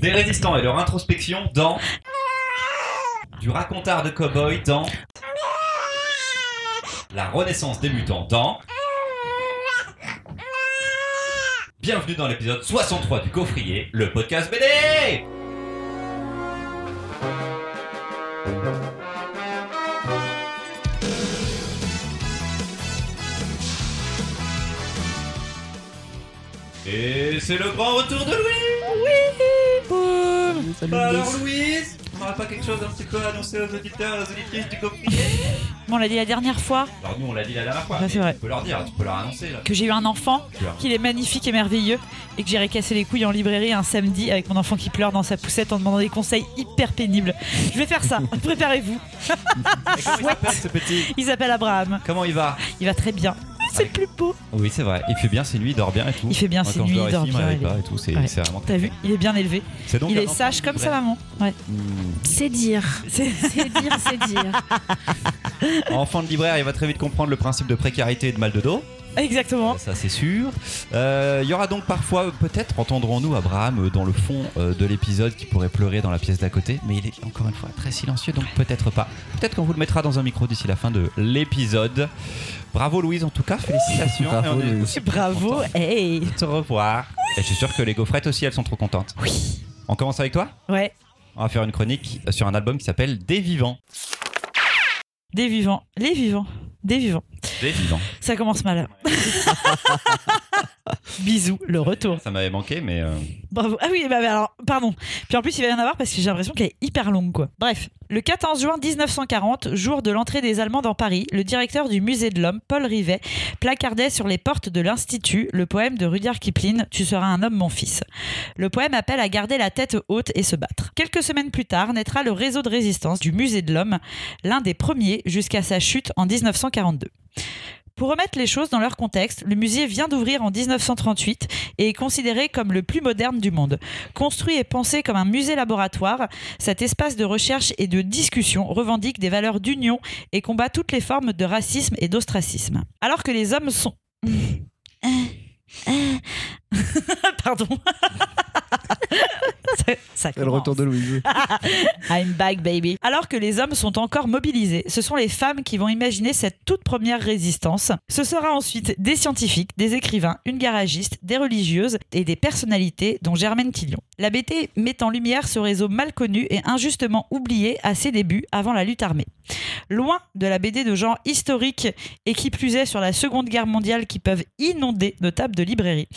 Des résistants et leur introspection dans. Du racontard de cowboy dans. La renaissance des mutants dans. Bienvenue dans l'épisode 63 du Gaufrier, le podcast BD Et c'est le grand retour de Louis Salut, Bah alors Louis. Louise, on n'aurait pas quelque chose un petit peu à annoncer aux auditeurs et aux auditrices du Gaufrier Bon, on l'a dit la dernière fois Alors nous on l'a dit la dernière fois, c'est vrai. tu peux leur dire, tu peux leur annoncer là. que j'ai eu un enfant, qu'il est magnifique et merveilleux, et que j'irai casser les couilles en librairie un samedi avec mon enfant qui pleure dans sa poussette en demandant des conseils hyper pénibles. Je vais faire ça, préparez-vous. Il s'appelle ce petit? Il s'appelle Abraham, Comment il va? Il va très bien. C'est le plus beau. Oui c'est vrai, il fait bien ses nuits, il dort bien et tout. Il fait bien Moi, ses nuits, il dort bien, il est- pas et tout, c'est Ouais. vraiment T'as vu Il est bien élevé. Donc Il est sage comme sa maman. Ouais. Mmh. C'est dire. C'est- dire, c'est dire. Enfant de libraire, il va très vite comprendre le principe de précarité et de mal de dos. Exactement. Ça c'est sûr. Euh, Il y aura donc parfois, peut-être entendrons-nous Abraham dans le fond euh, de l'épisode qui pourrait pleurer dans la pièce d'à côté, mais il est encore une fois très silencieux, donc peut-être pas. Peut-être qu'on vous le mettra dans un micro d'ici la fin de l'épisode. Bravo Louise en tout cas, félicitations. Bravo, Et on est Louise. aussi Bravo. contents Hey. de te revoir. Et je suis sûr que les gaufrettes aussi, elles sont trop contentes. Oui. On commence avec toi Ouais. On va faire une chronique sur un album qui s'appelle Des Vivants. Des vivants. Les vivants. Des vivants. Des Vivants. Ça commence mal. Bisous, le retour. Ça m'avait manqué, mais euh, Bravo. Ah oui, bah, bah, alors, pardon. Puis en plus, il va y en avoir parce que j'ai l'impression qu'elle est hyper longue, quoi. Bref. Le 14 juin 1940, jour de l'entrée des Allemands dans Paris, le directeur du musée de l'homme, Paul Rivet, placardait sur les portes de l'Institut le poème de Rudyard Kipling Tu seras un homme, mon fils. Le poème appelle à garder la tête haute et se battre. Quelques semaines plus tard, naîtra le réseau de résistance du musée de l'homme, l'un des premiers jusqu'à sa chute en 1942. Pour remettre les choses dans leur contexte, le musée vient d'ouvrir en 1938 et est considéré comme le plus moderne du monde. Construit et pensé comme un musée-laboratoire, cet espace de recherche et de discussion revendique des valeurs d'union et combat toutes les formes de racisme et d'ostracisme. Alors que les hommes sont... Pardon. ça, le retour de Louise. I'm back, baby. Alors que les hommes sont encore mobilisés, ce sont les femmes qui vont imaginer cette toute première résistance. Ce sera ensuite des scientifiques, des écrivains, une garagiste, des religieuses et des personnalités, dont Germaine Tillion. La BT met en lumière ce réseau mal connu et injustement oublié à ses débuts avant la lutte armée. Loin de la BD de genre historique et qui plus est sur la Seconde Guerre mondiale qui peuvent inonder nos tables de librairie,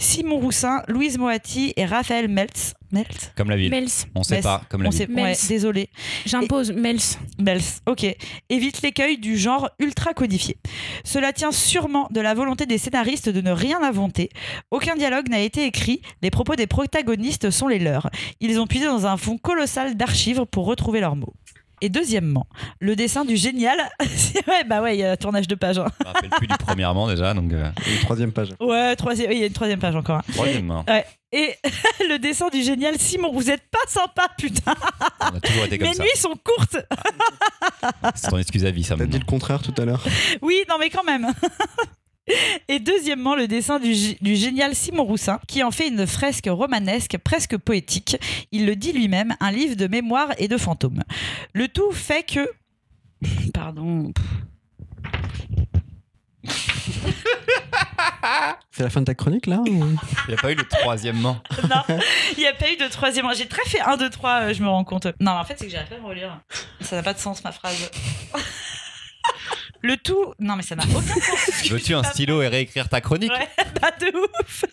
Simon Roussin, Louise Moati et Raphaël Meltz, Meltz Comme la ville. Mels. on sait Mels. pas, comme la on ville. sait, ouais, Meltz. désolé. J'impose Mels. Mels, ok. Évite l'écueil du genre ultra codifié. Cela tient sûrement de la volonté des scénaristes de ne rien inventer. Aucun dialogue n'a été écrit, les propos des protagonistes sont les leurs. Ils ont puisé dans un fond colossal d'archives pour retrouver leurs mots. Et deuxièmement, le dessin du génial. ouais, bah ouais, il y a un tournage de page. hein. Je me rappelle plus du premièrement déjà, donc euh, Une troisième page. Ouais, troisième, oui, il y a une troisième page encore. hein. troisièmement. Et le dessin du génial Simon, vous êtes pas sympa, putain. On a toujours été comme Mes ça. nuits sont courtes. C'est ton excuse à vie, ça T'as dit maintenant. le contraire tout à l'heure. Oui, non, mais quand même. Et deuxièmement, le dessin du, gé- du génial Simon Roussin, qui en fait une fresque romanesque presque poétique. Il le dit lui-même, un livre de mémoire et de fantômes. Le tout fait que... Pardon. C'est la fin de ta chronique là ou- Il n'y a pas eu le troisièmement. Non, il n'y a pas eu de troisième. J'ai très fait 1, 2, 3, je me rends compte. Non, en fait, c'est que j'arrive pas à me relire. Ça n'a pas de sens, ma phrase. Le tout... Non, mais ça n'a aucun sens. Veux-tu un stylo et réécrire ta chronique? Ouais, bah de ouf.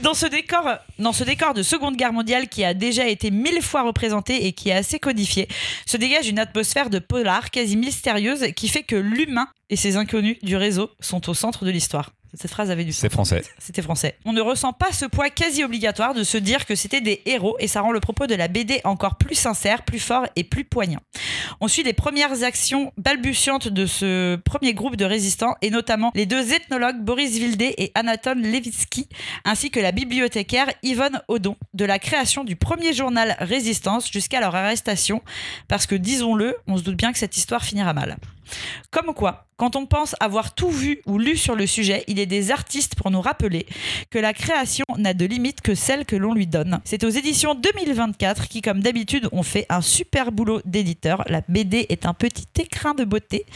Dans ce décor, dans ce décor de Seconde Guerre mondiale qui a déjà été mille fois représenté et qui est assez codifié, se dégage une atmosphère de polar quasi mystérieuse qui fait que l'humain et ses inconnus du réseau sont au centre de l'histoire. Cette phrase avait du sens. C'est français. C'était français. On ne ressent pas ce poids quasi obligatoire de se dire que c'était des héros et ça rend le propos de la BD encore plus sincère, plus fort et plus poignant. On suit les premières actions balbutiantes de ce premier groupe de résistants et notamment les deux ethnologues Boris Vildé et Anatole Levitsky ainsi que la bibliothécaire Yvonne Odon de la création du premier journal Résistance jusqu'à leur arrestation parce que disons-le, on se doute bien que cette histoire finira mal. Comme quoi, quand on pense avoir tout vu ou lu sur le sujet, il est des artistes pour nous rappeler que la création n'a de limite que celle que l'on lui donne. C'est aux éditions 2024 qui, comme d'habitude, ont fait un super boulot d'éditeur. La BD est un petit écrin de beauté.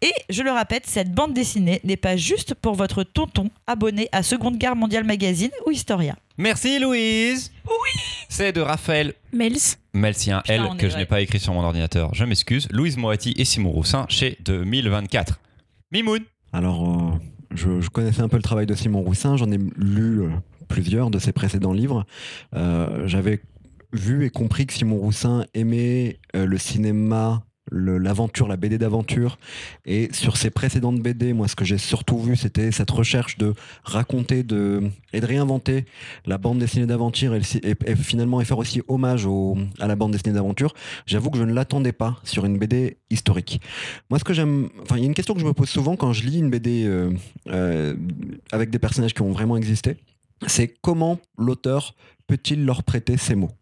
Et je le répète, cette bande dessinée n'est pas juste pour votre tonton abonné à Seconde Guerre mondiale magazine ou Historia. Merci Louise. Oui. C'est de Raphaël Mels. Putain, elle, on que je n'ai pas écrit sur mon ordinateur. Je m'excuse. Louise Moretti et Simon Roussin chez 2024. Mimoun. Alors, euh, je, je connaissais un peu le travail de Simon Roussin, j'en ai lu euh, plusieurs de ses précédents livres. Euh, J'avais vu et compris que Simon Roussin aimait euh, le cinéma, l'aventure, la BD d'aventure. Et sur ses précédentes BD, moi, ce que j'ai surtout vu, c'était cette recherche de raconter de, et de réinventer la bande dessinée d'aventure et, finalement et faire aussi hommage à la bande dessinée d'aventure. J'avoue que je ne l'attendais pas sur une BD historique. Moi, ce que j'aime, enfin, il y a une question que je me pose souvent quand je lis une BD euh, euh, avec des personnages qui ont vraiment existé, c'est comment l'auteur peut-il leur prêter ses mots?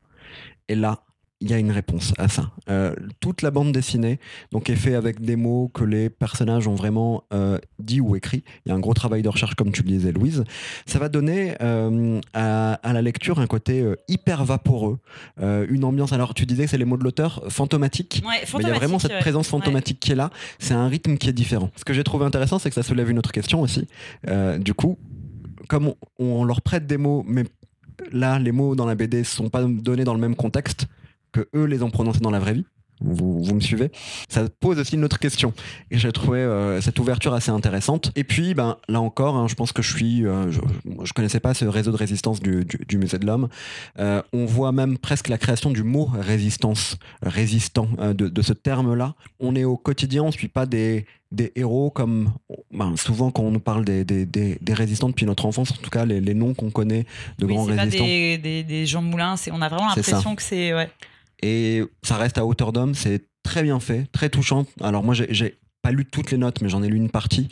Et là, il y a une réponse à ça. Euh, toute la bande dessinée donc est faite avec des mots que les personnages ont vraiment euh, dit ou écrit. Il y a un gros travail de recherche, comme tu le disais, Louise. Ça va donner euh, à, à la lecture un côté euh, hyper vaporeux, une ambiance. Alors, tu disais que c'est les mots de l'auteur fantomatiques. Ouais, Mais il y a vraiment cette présence fantomatique qui est là. C'est un rythme qui est différent. Ce que j'ai trouvé intéressant, c'est que ça soulève une autre question aussi. Du coup, comme on, on leur prête des mots, mais là, les mots dans la BD ne sont pas donnés dans le même contexte que eux les ont prononcés dans la vraie vie. Vous, vous me suivez? Ça pose aussi une autre question. Et j'ai trouvé euh, cette ouverture assez intéressante. Et puis, ben, là encore, hein, je pense que je suis. euh, je, je connaissais pas ce réseau de résistance du, du- du Musée de l'Homme. Euh, on voit même presque la création du mot résistance, résistant, de, de ce terme-là. On est au quotidien, on ne suit pas des, des héros comme ben, souvent quand on nous parle des, des, des- des résistants depuis notre enfance, en tout cas les, les noms qu'on connaît de Oui, grands c'est pas résistants. des, des, des Jean Moulin, on a vraiment l'impression que c'est. Ouais. Et ça reste à hauteur d'homme, c'est très bien fait, très touchant. Alors moi, j'ai- pas lu toutes les notes, mais j'en ai lu une partie.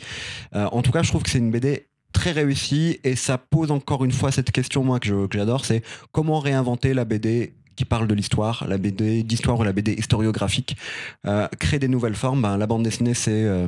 Euh, en tout cas, je trouve que c'est une BD très réussie et ça pose encore une fois cette question, moi, que j'adore, c'est comment réinventer la BD qui parle de l'histoire, la BD d'histoire ou la BD historiographique, euh, créer des nouvelles formes? Ben, la bande dessinée, c'est euh,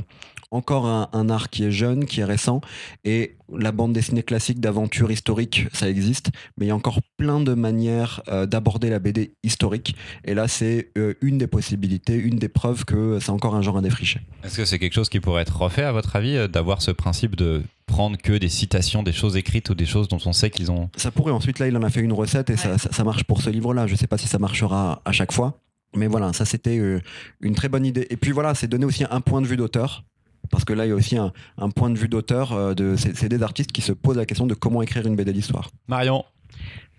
encore un, un art qui est jeune, qui est récent, et la bande dessinée classique d'aventure historique, ça existe, mais il y a encore plein de manières euh, d'aborder la BD historique. Et là, c'est euh, une des possibilités, une des preuves que c'est encore un genre à défricher. Est-ce que c'est quelque chose qui pourrait être refait, à votre avis, euh, d'avoir ce principe de prendre que des citations, des choses écrites ou des choses dont on sait qu'ils ont. Ça pourrait ensuite, là, il en a fait une recette et ça, Ouais. ça- ça marche pour ce livre-là. Je sais pas si ça marchera à chaque fois. Mais voilà, ça c'était une très bonne idée. Et puis voilà, c'est donner aussi un point de vue d'auteur. Parce que là, il y a aussi un, un point de vue d'auteur. euh, de, c'est, c'est des artistes qui se posent la question de comment écrire une BD d'histoire. Marion.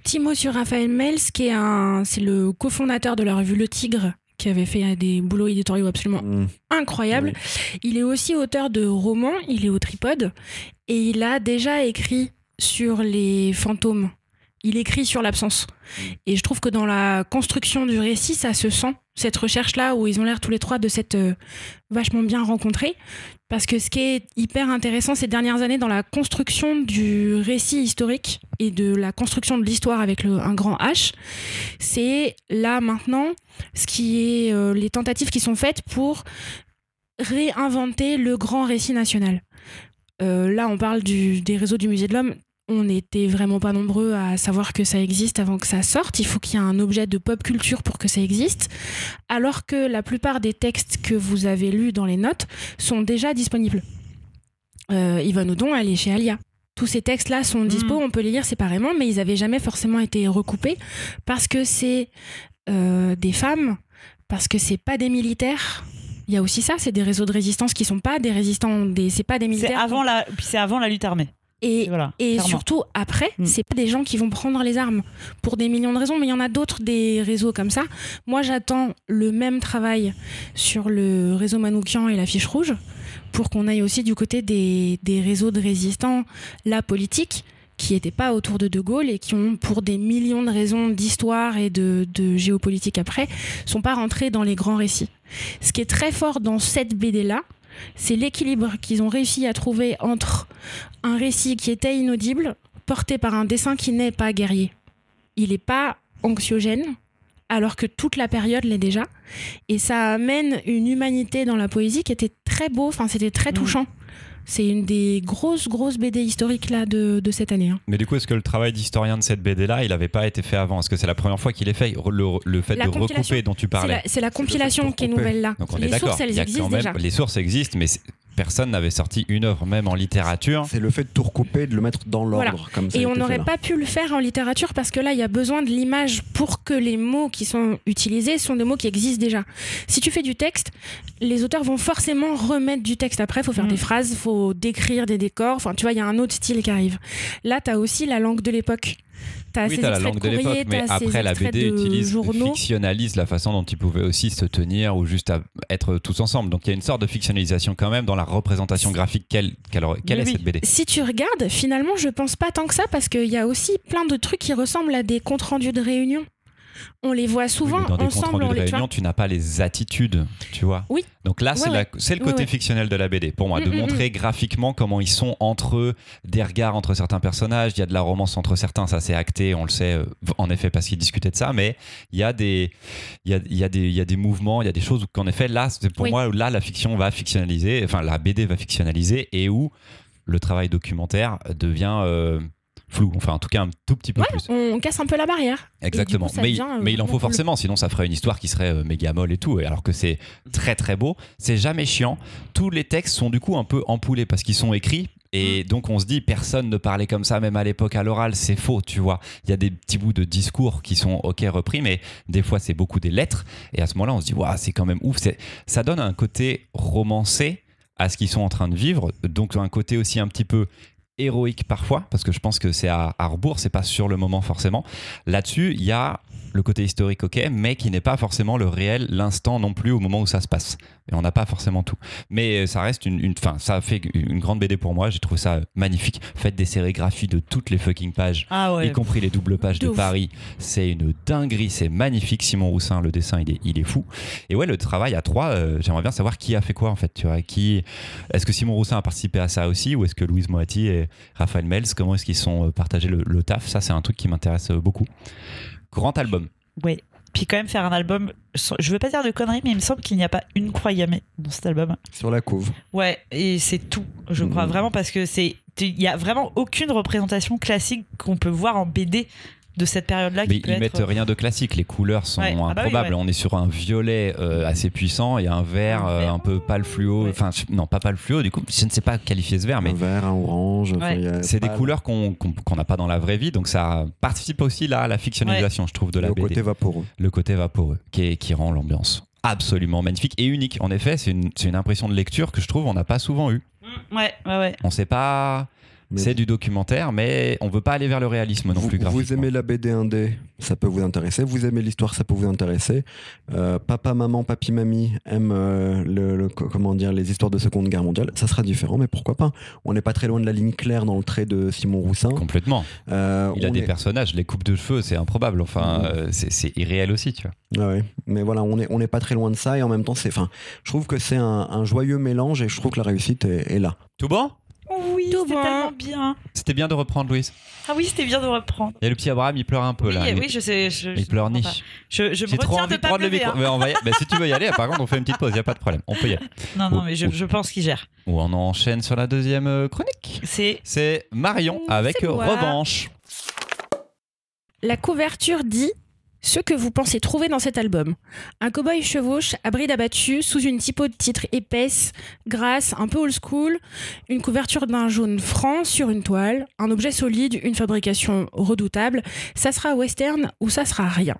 Petit mot sur Raphaël Mels, qui est un, c'est le cofondateur de la revue Le Tigre, qui avait fait des boulots éditoriaux absolument Mm. incroyables. Il est aussi auteur de romans, il est au tripode, et il a déjà écrit sur les fantômes. Il écrit sur l'absence. Et je trouve que dans la construction du récit, ça se sent, cette recherche-là, où ils ont l'air tous les trois de s'être euh, vachement bien rencontrés. Parce que ce qui est hyper intéressant ces dernières années dans la construction du récit historique et de la construction de l'histoire avec le, un grand H, c'est là maintenant ce qui est euh, les tentatives qui sont faites pour réinventer le grand récit national. Euh, là, on parle du- des réseaux du Musée de l'Homme. On n'était vraiment pas nombreux à savoir que ça existe avant que ça sorte. Il faut qu'il y ait un objet de pop culture pour que ça existe. Alors que la plupart des textes que vous avez lus dans les notes sont déjà disponibles. Euh, Yvonne Oudon, elle est chez Alia. Tous ces textes-là sont dispo, on peut les lire séparément, mais ils n'avaient jamais forcément été recoupés parce que c'est euh, des femmes, parce que c'est pas des militaires. Il y a aussi ça, c'est des réseaux de résistance qui sont pas des résistants, des, c'est pas des C'est militaires. avant, la... c'est avant la lutte armée. Et, Voilà, et clairement. surtout après, Mm. c'est pas des gens qui vont prendre les armes pour des millions de raisons, mais il y en a d'autres des réseaux comme ça. Moi, j'attends le même travail sur le réseau Manoukian et la fiche rouge pour qu'on aille aussi du côté des, des réseaux de résistants, la politique, qui n'étaient pas autour de De Gaulle et qui ont, pour des millions de raisons d'histoire et de, de géopolitique après, sont pas rentrés dans les grands récits. Ce qui est très fort dans cette BD-là, c'est l'équilibre qu'ils ont réussi à trouver entre un récit qui était inaudible, porté par un dessin qui n'est pas guerrier. Il n'est pas anxiogène, alors que toute la période l'est déjà. Et ça amène une humanité dans la poésie qui était très beau, enfin c'était très Mm. touchant. C'est une des grosses, grosses BD historiques là de, de cette année. hein. Mais du coup, est-ce que le travail d'historien de cette BD-là, il n'avait pas été fait avant? Est-ce que c'est la première fois qu'il est fait? Le, le fait La de recouper dont tu parlais. la, c'est la compilation qui est nouvelle là. Donc on est Les d'accord. sources, elles existent même- déjà. Les sources existent, mais personne n'avait sorti une œuvre, même en littérature. C'est le fait de tout recouper, de le mettre dans l'ordre, Voilà. comme ça. Et on n'aurait pas pu le faire en littérature parce que là, il y a besoin de l'image pour que les mots qui sont utilisés sont des mots qui existent déjà. Si tu fais du texte, les auteurs vont forcément remettre du texte après. Il faut faire Mm. des phrases, il faut décrire des décors. Enfin, tu vois, il y a un autre style qui arrive. Là, tu as aussi la langue de l'époque. As Oui, t'as la langue de de l'époque, mais après la BD utilise, journaux. fictionnalise la façon dont ils pouvaient aussi se tenir ou juste à- être tous ensemble. Donc il y a une sorte de fictionnalisation quand même dans la représentation graphique. Quelle, quelle, quelle est oui. cette BD Si tu regardes, finalement, je pense pas tant que ça parce qu'il y a aussi plein de trucs qui ressemblent à des comptes rendus de réunion. On les voit souvent dans des ensemble. on de réunion, tu n'as pas les attitudes, tu vois. Oui. Donc là, c'est Ouais, ouais. le côté ouais. fictionnel de la BD, pour moi, de Mm, mm, montrer graphiquement comment ils sont entre eux, des regards entre certains personnages, il y a de la romance entre certains, ça c'est acté, on le sait, euh, en effet, parce qu'ils discutaient de ça, mais il y a des, il y a, il y a des, il y a des mouvements, il y a des choses qu'en effet, là, c'est pour Oui. moi, là, la fiction va fictionnaliser, enfin, la BD va fictionnaliser, et où le travail documentaire devient euh, flou, enfin, en tout cas, un tout petit peu Ouais, plus. on casse un peu la barrière. Exactement. Coup, mais, devient, euh, mais il en faut vraiment cool. forcément, sinon ça ferait une histoire qui serait euh, méga molle et tout. Et alors que c'est très très beau, c'est jamais chiant. Tous les textes sont du coup un peu empoulés parce qu'ils sont écrits. Mm. Et donc on se dit, personne ne parlait comme ça, même à l'époque à l'oral, c'est faux, tu vois. Il y a des petits bouts de discours qui sont ok repris, mais des fois c'est beaucoup des lettres. Et à ce moment-là, on se dit, waouh, c'est quand même ouf. Ça donne un côté romancé à ce qu'ils sont en train de vivre, donc un côté aussi un petit peu héroïque parfois, parce que je pense que c'est à, rebours, c'est pas sur le moment forcément. Là-dessus, il y a le côté historique, ok, mais qui n'est pas forcément le réel, l'instant non plus au moment où ça se passe. Et on n'a pas forcément tout. Mais ça reste une, une fin, ça fait une grande BD pour moi. J'ai trouvé ça magnifique. Faites des sérigraphies de toutes les fucking pages. Ah ouais. Y compris les doubles pages De. Paris, c'est une dinguerie, c'est magnifique. Simon Roussin, le dessin, il est, il est fou. Et ouais, le travail à trois, euh, j'aimerais bien savoir qui a fait quoi en fait. Tu vois, qui est-ce que Simon Roussin a participé à ça aussi, ou est-ce que Louise Moati et Raphaël Mels, comment est-ce qu'ils sont euh, partagés le, le taf? Ça, c'est un truc qui m'intéresse euh, beaucoup. Grand album. Ouais. Puis quand même faire un album, je veux pas dire de conneries, mais il me semble qu'il n'y a pas une croix gammée dans cet album. Sur la couve. Ouais, et c'est tout, je crois Mhm. vraiment, parce que c'est, il y a vraiment aucune représentation classique qu'on peut voir en BD de cette période-là. Mais peut ils être- mettent rien de classique. Les couleurs sont Ouais. Ah bah oui, improbables. ouais. On est sur un violet euh, assez puissant et un vert Un euh, un peu pâle fluo. Ouais. Enfin, non, pas pâle fluo. Du coup, je ne sais pas qualifier ce vert, mais Un vert, un orange. c'est des couleurs qu'on qu'on qu'on n'a pas dans la vraie vie. Donc ça participe aussi là à la fictionnalisation, je trouve, de la Le BD. côté vaporeux. le côté vaporeux qui, est- qui rend l'ambiance absolument magnifique et unique. En effet, c'est une, c'est une impression de lecture que je trouve on n'a pas souvent eu. Mm, Ouais, ouais, ouais. On sait pas. C'est du documentaire, mais on veut pas aller vers le réalisme non vous, plus. vous aimez la BD indé, ça peut vous intéresser. Vous aimez l'histoire, ça peut vous intéresser. Euh, papa, maman, papi, mamie aiment euh, le, le- co- comment dire, les histoires de Seconde Guerre mondiale. Ça sera différent, mais pourquoi pas? On n'est pas très loin de la ligne claire dans le trait de Simon Roussin. Complètement. Euh, Il a des est- personnages, les coupes de cheveux, c'est improbable. Enfin, c'est irréel aussi, tu vois. Ouais. Mais voilà, on n'est on est pas très loin de ça et en même temps, c'est, enfin, je trouve que c'est un, un joyeux mélange et je trouve que la réussite est, est là. Tout bon? Tout c'était bon. tellement bien. C'était bien de reprendre, Louise. Ah oui, c'était bien de reprendre. Il y a le petit Abraham, il pleure un peu Oui, là. Il- oui, je sais. Je, il je pleure niche. Je, je me J'ai trop envie de de pas prendre le micro. hein. Mais on va y- si tu veux y aller, par contre, on fait une petite pause, il n'y a pas de problème. On peut y aller. Non, non, Ou- mais je, ou- je pense qu'il gère. Ou on enchaîne sur la deuxième euh, chronique. C'est C'est Marion Ouh, avec moi. Revanche. La couverture dit ce que vous pensez trouver dans cet album. Un cow-boy chevauche à bride abattue sous une typo de titre épaisse, grasse, un peu old school, une couverture d'un jaune franc sur une toile, un objet solide, une fabrication redoutable. Ça sera western ou ça sera rien.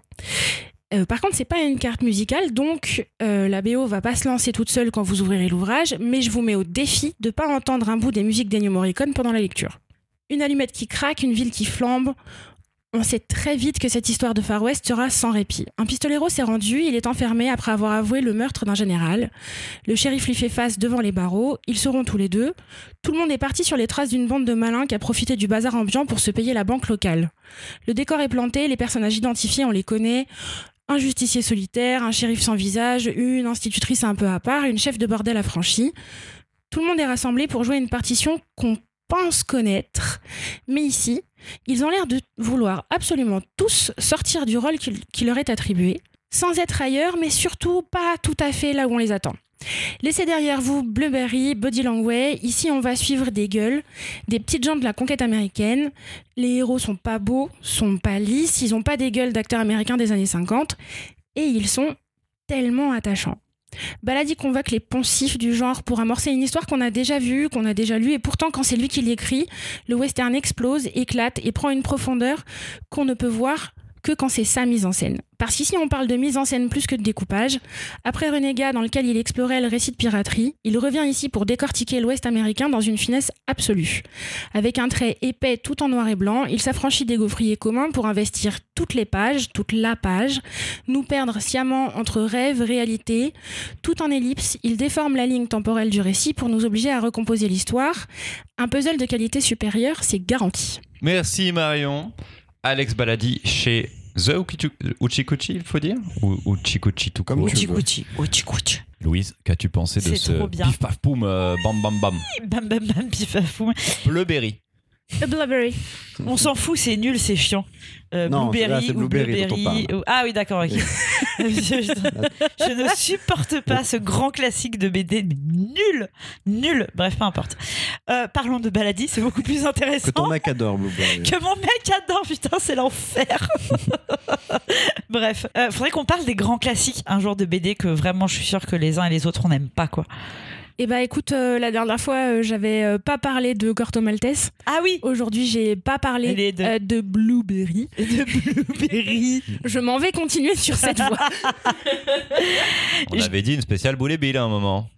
Euh, par contre, c'est pas une carte musicale, donc euh, la BO va pas se lancer toute seule quand vous ouvrirez l'ouvrage, mais je vous mets au défi de pas entendre un bout des musiques d'Ennio Morricone pendant la lecture. Une allumette qui craque, une ville qui flambe, on sait très vite que cette histoire de Far West sera sans répit. Un pistolero s'est rendu, il est enfermé après avoir avoué le meurtre d'un général. Le shérif lui fait face devant les barreaux, ils seront tous les deux. Tout le monde est parti sur les traces d'une bande de malins qui a profité du bazar ambiant pour se payer la banque locale. Le décor est planté, les personnages identifiés, on les connaît. Un justicier solitaire, un shérif sans visage, une institutrice un peu à part, une chef de bordel affranchie. Tout le monde est rassemblé pour jouer une partition qu'on connaître. Mais ici, ils ont l'air de vouloir absolument tous sortir du rôle qui, qui leur est attribué, sans être ailleurs, mais surtout pas tout à fait là où on les attend. Laissez derrière vous Blueberry, Body Langway. Ici, on va suivre des gueules, des petites gens de la conquête américaine. Les héros sont pas beaux, sont pas lisses, ils ont pas des gueules d'acteurs américains des années 50. Et ils sont tellement attachants. Baladi convoque les poncifs du genre pour amorcer une histoire qu'on a déjà vue, qu'on a déjà lue, et pourtant quand c'est lui qui l'écrit, le western explose, éclate et prend une profondeur qu'on ne peut voir que quand c'est sa mise en scène. Parce qu'ici on parle de mise en scène plus que de découpage. Après Renégat dans lequel il explorait le récit de piraterie, il revient ici pour décortiquer l'Ouest américain dans une finesse absolue. Avec un trait épais tout en noir et blanc, il s'affranchit des gaufriers communs pour investir toutes les pages, toute la page, nous perdre sciemment entre rêve, réalité. Tout en ellipse, il déforme la ligne temporelle du récit pour nous obliger à recomposer l'histoire. Un puzzle de qualité supérieure, c'est garanti. Merci Marion. Alex Baladi chez The Uchikuchi, il faut dire? Ou Uchikuchi tout Comme ouchi, ouchi. Louise, qu'as-tu pensé de ce pif paf poum euh, bam bam bam? Bam bam bam, pif à fou. Blueberry. A Blueberry. On s'en fout, c'est nul, c'est chiant. Euh, Non, blueberry là, c'est ou Blueberry dont on blueberry. parle. ou- Ah oui, d'accord, ok. je, je- je ne supporte pas ce grand classique de BD, mais nul, nul. Bref, peu importe. Euh, parlons de Baladi, c'est beaucoup plus Que intéressant. ton mec adore Blueberry. Que mon mec adore, putain, c'est l'enfer. Bref, euh, faudrait qu'on parle des grands classiques un jour de BD que vraiment je suis sûre que les uns et les autres on n'aime pas quoi. Eh bah écoute, euh, la dernière fois, euh, j'avais euh, pas parlé de Corto Maltese. Ah oui, Aujourd'hui, j'ai pas parlé de- euh, de Blueberry. de Blueberry. Je m'en vais continuer sur cette voie. On Je- avait dit une spéciale Boulet Bill à un moment.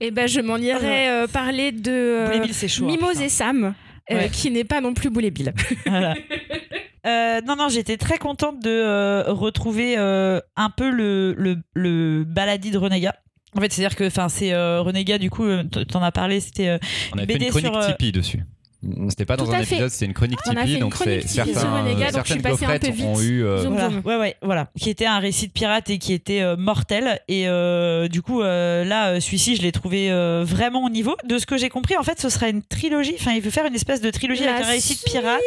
Et ben je m'en irai euh, parler de euh, Bill, chaud. hein, Mimose et Sam, euh, Ouais. qui n'est pas non plus Boulet Bill. Voilà. Euh, non, non, j'étais très contente de euh, retrouver euh, un peu le, le, le baladi de Renégat. En fait, c'est-à-dire que enfin, c'est euh, Renégat, du coup, euh, t'en as parlé, c'était. euh, On avait fait BD une chronique sur, euh, Tipeee dessus. C'était pas dans Tout un épisode, c'était une chronique On a fait Tipeee. une Donc chronique c'est Tipeee sur certains, donc certaines peu coffrettes vite. ont eu. euh, Zoom, voilà, zoom. ouais, ouais, voilà, qui était un récit de pirate et qui était euh, mortel. Et euh, du coup, euh, là, celui-ci, je l'ai trouvé euh, vraiment au niveau. De ce que j'ai compris, en fait, ce sera une trilogie. Enfin, il veut faire une espèce de trilogie La avec un récit de pirate.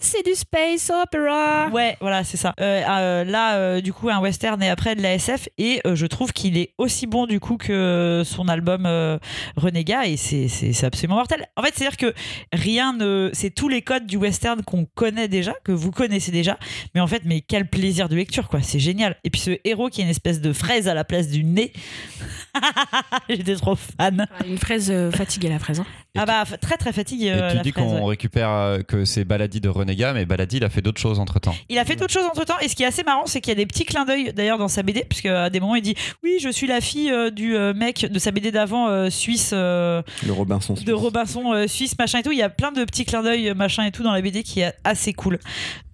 C'est du space opera. Ouais, voilà, c'est ça. Euh, euh, là, euh, du coup, un western et après de la SF. Et euh, je trouve qu'il est aussi bon, du coup, que son album euh, Renégat. Et c'est- c'est c'est absolument mortel. En fait, c'est-à-dire que rien ne. C'est tous les codes du western qu'on connaît déjà, que vous connaissez déjà. Mais en fait, mais quel plaisir de lecture, quoi. C'est génial. Et puis ce héros qui est une espèce de fraise à la place du nez. J'étais trop fan. Une fraise euh, fatiguée, la fraise. hein. Et Ah bah, très très fatigué. Et euh, tu la dis qu'on ouais. récupère euh, que c'est Baladi de Renégat, mais Baladi il a fait d'autres choses entre temps. Il a fait d'autres choses entre temps et ce qui est assez marrant c'est qu'il y a des petits clins d'œil d'ailleurs dans sa BD puisque à des moments il dit oui je suis la fille euh, du euh, mec de sa BD d'avant euh, suisse euh, Le Robinson. de Robinson euh, suisse machin et tout il y a plein de petits clins d'œil euh, machin et tout dans la BD qui est assez cool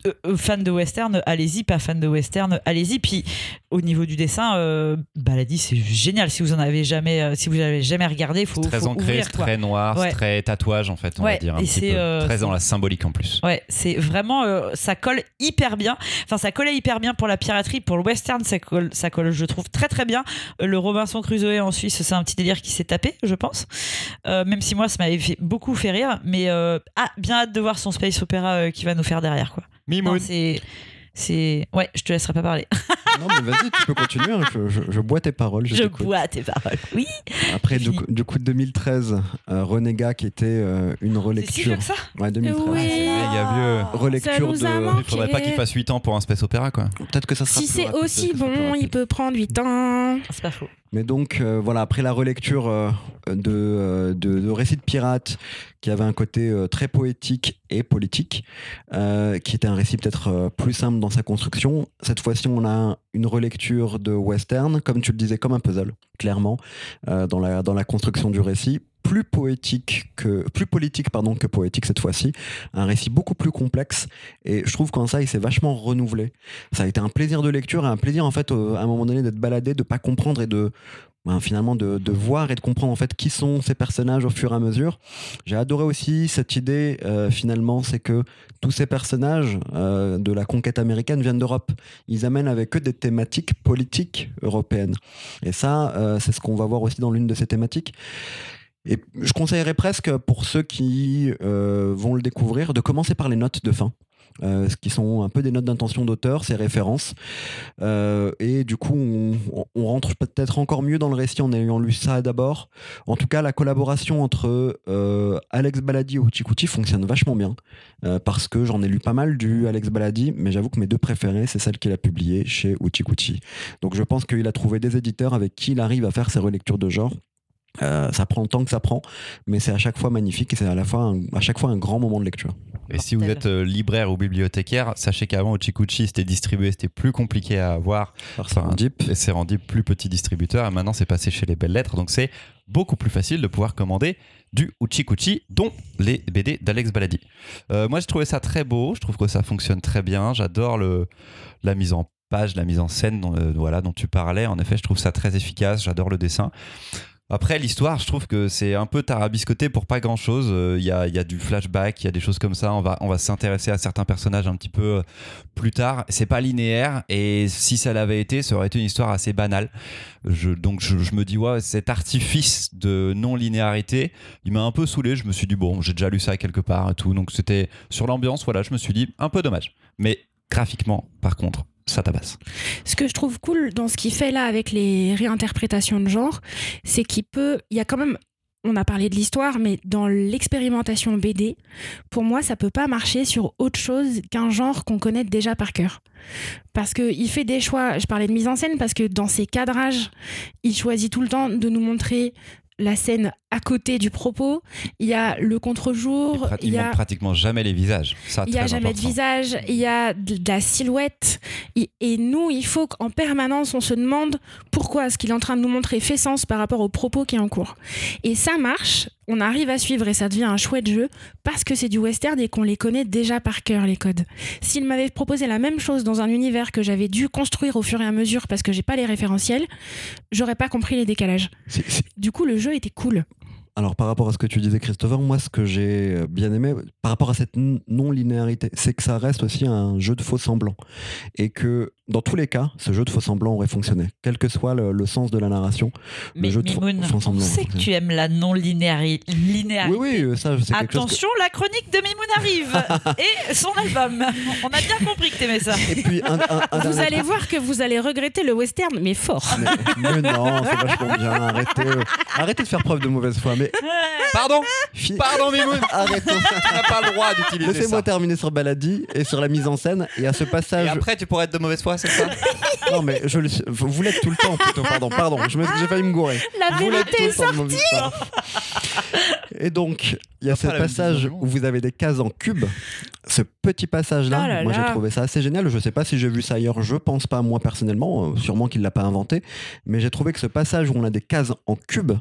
Euh, euh, fan de western allez-y pas fan de western allez-y puis au niveau du dessin euh, Baladi c'est génial si vous en avez jamais euh, si vous avez jamais regardé faut, très faut ancré, ouvrir, très noir, Ouais. Très tatouage en fait, on Ouais, va dire un et petit c'est, peu. euh, très dans la symbolique en plus. Ouais, c'est vraiment euh, ça colle hyper bien. Enfin, ça collait hyper bien pour la piraterie, pour le western, ça colle, ça colle, je trouve très très bien. Euh, Le Robinson Crusoe en Suisse, c'est un petit délire qui s'est tapé, je pense. Euh, même si moi, ça m'avait fait beaucoup fait rire, mais euh, ah, bien hâte de voir son space opéra euh, qui va nous faire derrière quoi. Mimoun. c'est c'est ouais, je te laisserai pas parler. Non, mais vas-y, tu peux continuer. hein, Je, je- je bois tes paroles. Je, bois tes paroles. Oui. Après, C'est du coup, du coup, 2013, euh, Renégat qui était euh, une C'est si relecture. vieux que ça. Ouais, 2013. Oui. Il y a vieux. Relecture Ça nous a de. Il faudrait pas qu'il fasse 8 ans pour un space opéra quoi. Peut-être que ça sera Si c'est aussi bon, il peut prendre 8 ans. C'est pas faux. Mais donc, euh, voilà, après la relecture euh, de, euh, de, de récits de pirates, qui avait un côté euh, très poétique et politique, qui était un récit peut-être plus simple dans sa construction, cette fois-ci, on a une relecture de western, comme tu le disais, comme un puzzle, clairement, dans, la, dans la construction du récit plus poétique que plus politique pardon que poétique cette fois-ci. Un récit beaucoup plus complexe. Et je trouve qu'en ça il s'est vachement renouvelé. Ça a été un plaisir de lecture et un plaisir en fait euh, à un moment donné d'être baladé de pas comprendre et de ben, finalement de, voir et de comprendre en fait qui sont ces personnages au fur et à mesure. J'ai adoré aussi cette idée euh, finalement c'est que tous ces personnages euh, de la conquête américaine viennent d'Europe. Ils amènent avec eux des thématiques politiques européennes. Et ça c'est ce qu'on va voir aussi dans l'une de ces thématiques Et je conseillerais presque pour ceux qui euh, vont le découvrir de commencer par les notes de fin. Euh, ce qui sont un peu des notes d'intention d'auteur, ces références. Euh, et du coup, on, rentre peut-être encore mieux dans le récit en ayant lu ça d'abord. En tout cas, la collaboration entre Alex Baladi et Uchikuchi fonctionne vachement bien. parce que j'en ai lu pas mal du Alex Baladi, mais j'avoue que mes deux préférées, c'est celle qu'il a publiée chez Uchikuchi. Donc je pense qu'il a trouvé des éditeurs avec qui il arrive à faire ses relectures de genre. Euh, ça prend le temps que ça prend, mais c'est à chaque fois magnifique et c'est à la fois un- à chaque fois un grand moment de lecture. Et si vous êtes euh, libraire ou bibliothécaire, sachez qu'avant Ochikuchi c'était distribué, c'était plus compliqué à avoir. Enfin, Enfin, Deep. Et c'est rendu plus petit distributeur et maintenant c'est passé chez les belles lettres. Donc c'est beaucoup plus facile de pouvoir commander du Uchikuchi, dont les BD d'Alex Baladi. Euh, moi j'ai trouvé ça très beau, je trouve que ça fonctionne très bien. J'adore le, la mise en page, la mise en scène dont, euh, voilà, dont tu parlais. En effet, je trouve ça très efficace, j'adore le dessin. Après, l'histoire, je trouve que c'est un peu tarabiscoté pour pas grand chose. Il il y a du flashback, il y a des choses comme ça. On va, on va s'intéresser à certains personnages un petit peu euh, plus tard. C'est pas linéaire et si ça l'avait été, ça aurait été une histoire assez banale. Donc je, je me dis, ouais, cet artifice de non-linéarité, il m'a un peu saoulé. Je me suis dit, bon, j'ai déjà lu ça quelque part et tout. Donc c'était sur l'ambiance, voilà, je me suis dit, un peu dommage. Mais graphiquement, par contre, ça tabasse. Ce que je trouve cool dans ce qu'il fait là avec les réinterprétations de genre, c'est qu'il peut. Il y a quand même. On a parlé de l'histoire, mais dans l'expérimentation BD, pour moi, ça peut pas marcher sur autre chose qu'un genre qu'on connaît déjà par cœur. Parce qu'il fait des choix. Je parlais de mise en scène parce que dans ses cadrages, il choisit tout le temps de nous montrer la scène à côté du propos. Il y a le contre-jour. Il y a pratiquement jamais les visages. Ça, il y a jamais de visage, il y a de, de la silhouette. Et, et nous, il faut qu'en permanence, on se demande pourquoi ce qu'il est en train de nous montrer fait sens par rapport au propos qui est en cours. Et ça marche, on arrive à suivre et ça devient un chouette jeu parce que c'est du western et qu'on les connaît déjà par cœur, les codes. S'il m'avait proposé la même chose dans un univers que j'avais dû construire au fur et à mesure parce que j'ai pas les référentiels, j'aurais pas compris les décalages. Du coup, le jeu était cool. Alors par rapport à ce que tu disais Christopher, moi ce que j'ai euh, bien aimé par rapport à cette non-linéarité, c'est que ça reste aussi un jeu de faux semblants. Et que dans tous les cas, ce jeu de faux semblants aurait fonctionné, quel que soit le, le sens de la narration. Mais jeu de faux- on semblant, sait ouais. que tu aimes la non-linéarité. Oui, oui, euh, ça c'est quelque chose que... Attention, la chronique de Mimoun arrive et son album. On a bien compris que t'aimais ça. Et puis un, un- un Vous dernier allez voir que vous allez regretter le western, mais fort. Mais, mais non, c'est vachement bien. Arrêtez, euh, arrêtez de faire preuve de mauvaise foi. Mais Pardon fi- Pardon, Mimoun arrêtons. Tu n'as pas le droit d'utiliser Laissez-moi ça. terminer sur Baladi et sur la mise en scène et à ce Et passage. après, tu pourrais être de mauvaise foi, c'est ça Non mais je le vous l'êtes tout le temps plutôt. Pardon, pardon. Je me- J'ai failli me gourer. La Vous vérité est tout le temps de mauvaise foi. Et donc, il y a ce passage où vous avez des cases en cube. Ce petit passage-là, Oh là moi j'ai trouvé ça assez génial. Je sais pas si j'ai vu ça ailleurs, je pense pas moi personnellement, euh, sûrement qu'il l'a pas inventé, mais j'ai trouvé que ce passage où on a des cases en cube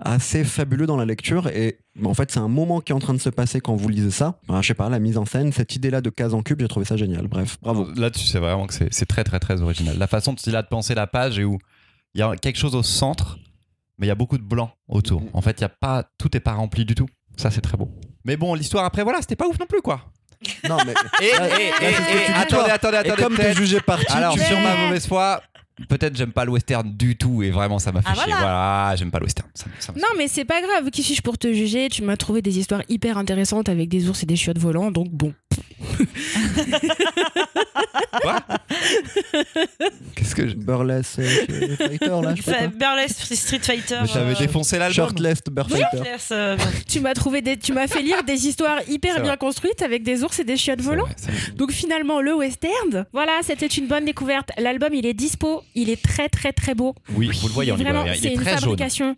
assez fabuleux dans la lecture et en fait c'est un moment qui est en train de se passer quand vous lisez ça. Je sais pas, la mise en scène, cette idée-là de cases en cube, j'ai trouvé ça génial. Bref, bravo. Là, tu sais vraiment que c'est très, très, très original. La façon dont il a de penser la page et où il y a quelque chose au centre, mais il y a beaucoup de blanc autour. Mhm. En fait, il y a pas, tout n'est pas rempli du tout. Ça, c'est très beau. Mais bon, l'histoire après, voilà, c'était pas ouf non plus, quoi. Non mais Et, Là- là, tu dis, toi. attendez, attendez, et attendez. comme t'es jugé parti, Alors, tu sur ma mauvaise foi, peut-être j'aime pas le western du tout et vraiment ça m'a fait Ah, chier. voilà. Voilà, j'aime pas le western. Ça, ça Non, mais c'est pas grave. Qui suis-je pour te juger? Tu m'as trouvé des histoires hyper intéressantes avec des ours et des chiottes volants, donc bon. Quoi? Qu'est-ce que je... Burlesque euh, Fighter là, je sais pas. Burlesque Street Fighter. Mais J'avais euh, défoncé l'album. Shortless Burfighter. Burlesque, euh, Tu m'as trouvé des, tu m'as fait lire des histoires hyper C'est bien vrai. construites avec des ours et des chiottes C'est volants. vrai, c'est vrai. Donc finalement, le western, voilà, c'était une bonne découverte. L'album, il est dispo, il est très très très beau. Oui, vous le voyez en Vraiment, librairie. Il c'est est une très jaune. fabrication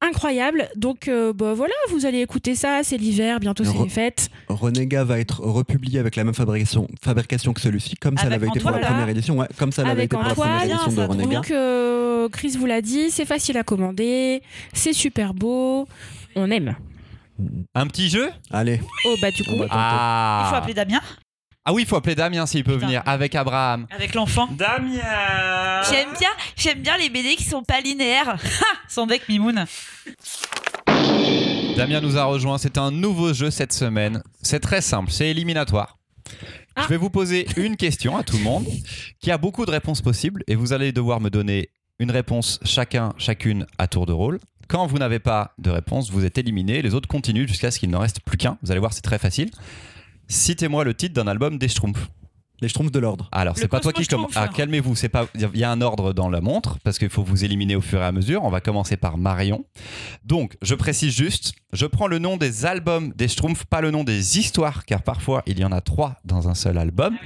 incroyable. Donc euh, bah, voilà, vous allez écouter ça, c'est l'hiver, bientôt c'est les fêtes. Renégat va être republié avec la même fabrication, fabrication que celui-ci, comme ça l'avait été pour la première édition. Ouais, comme ça l'avait été pour la première édition de Renégat. Donc euh, Chris vous l'a dit, c'est facile à commander, c'est super beau, on aime. Un petit jeu? Allez, Oh bah du coup, va- Ah Il faut appeler Damien Ah oui, il faut appeler Damien s'il peut Putain. venir avec Abraham. avec l'enfant. Damien J'aime bien, j'aime bien les BD qui sont pas linéaires. Son bec Mimoun. Damien nous a rejoint. C'est un nouveau jeu cette semaine. C'est très simple, c'est éliminatoire. Ah. Je vais vous poser une question à tout le monde qui a beaucoup de réponses possibles et vous allez devoir me donner une réponse chacun, chacune à tour de rôle. Quand vous n'avez pas de réponse, vous êtes éliminé. Les autres continuent jusqu'à ce qu'il n'en reste plus qu'un. Vous allez voir, c'est très facile. Citez-moi le titre d'un album des Schtroumpfs. Les Schtroumpfs de l'ordre. Alors, c'est pas toi qui commence. Ah, calmez-vous. C'est pas. Il y a un ordre dans la montre parce qu'il faut vous éliminer au fur et à mesure. On va commencer par Marion. Donc, je précise juste. Je prends le nom des albums des Schtroumpfs, pas le nom des histoires, car parfois il y en a trois dans un seul album.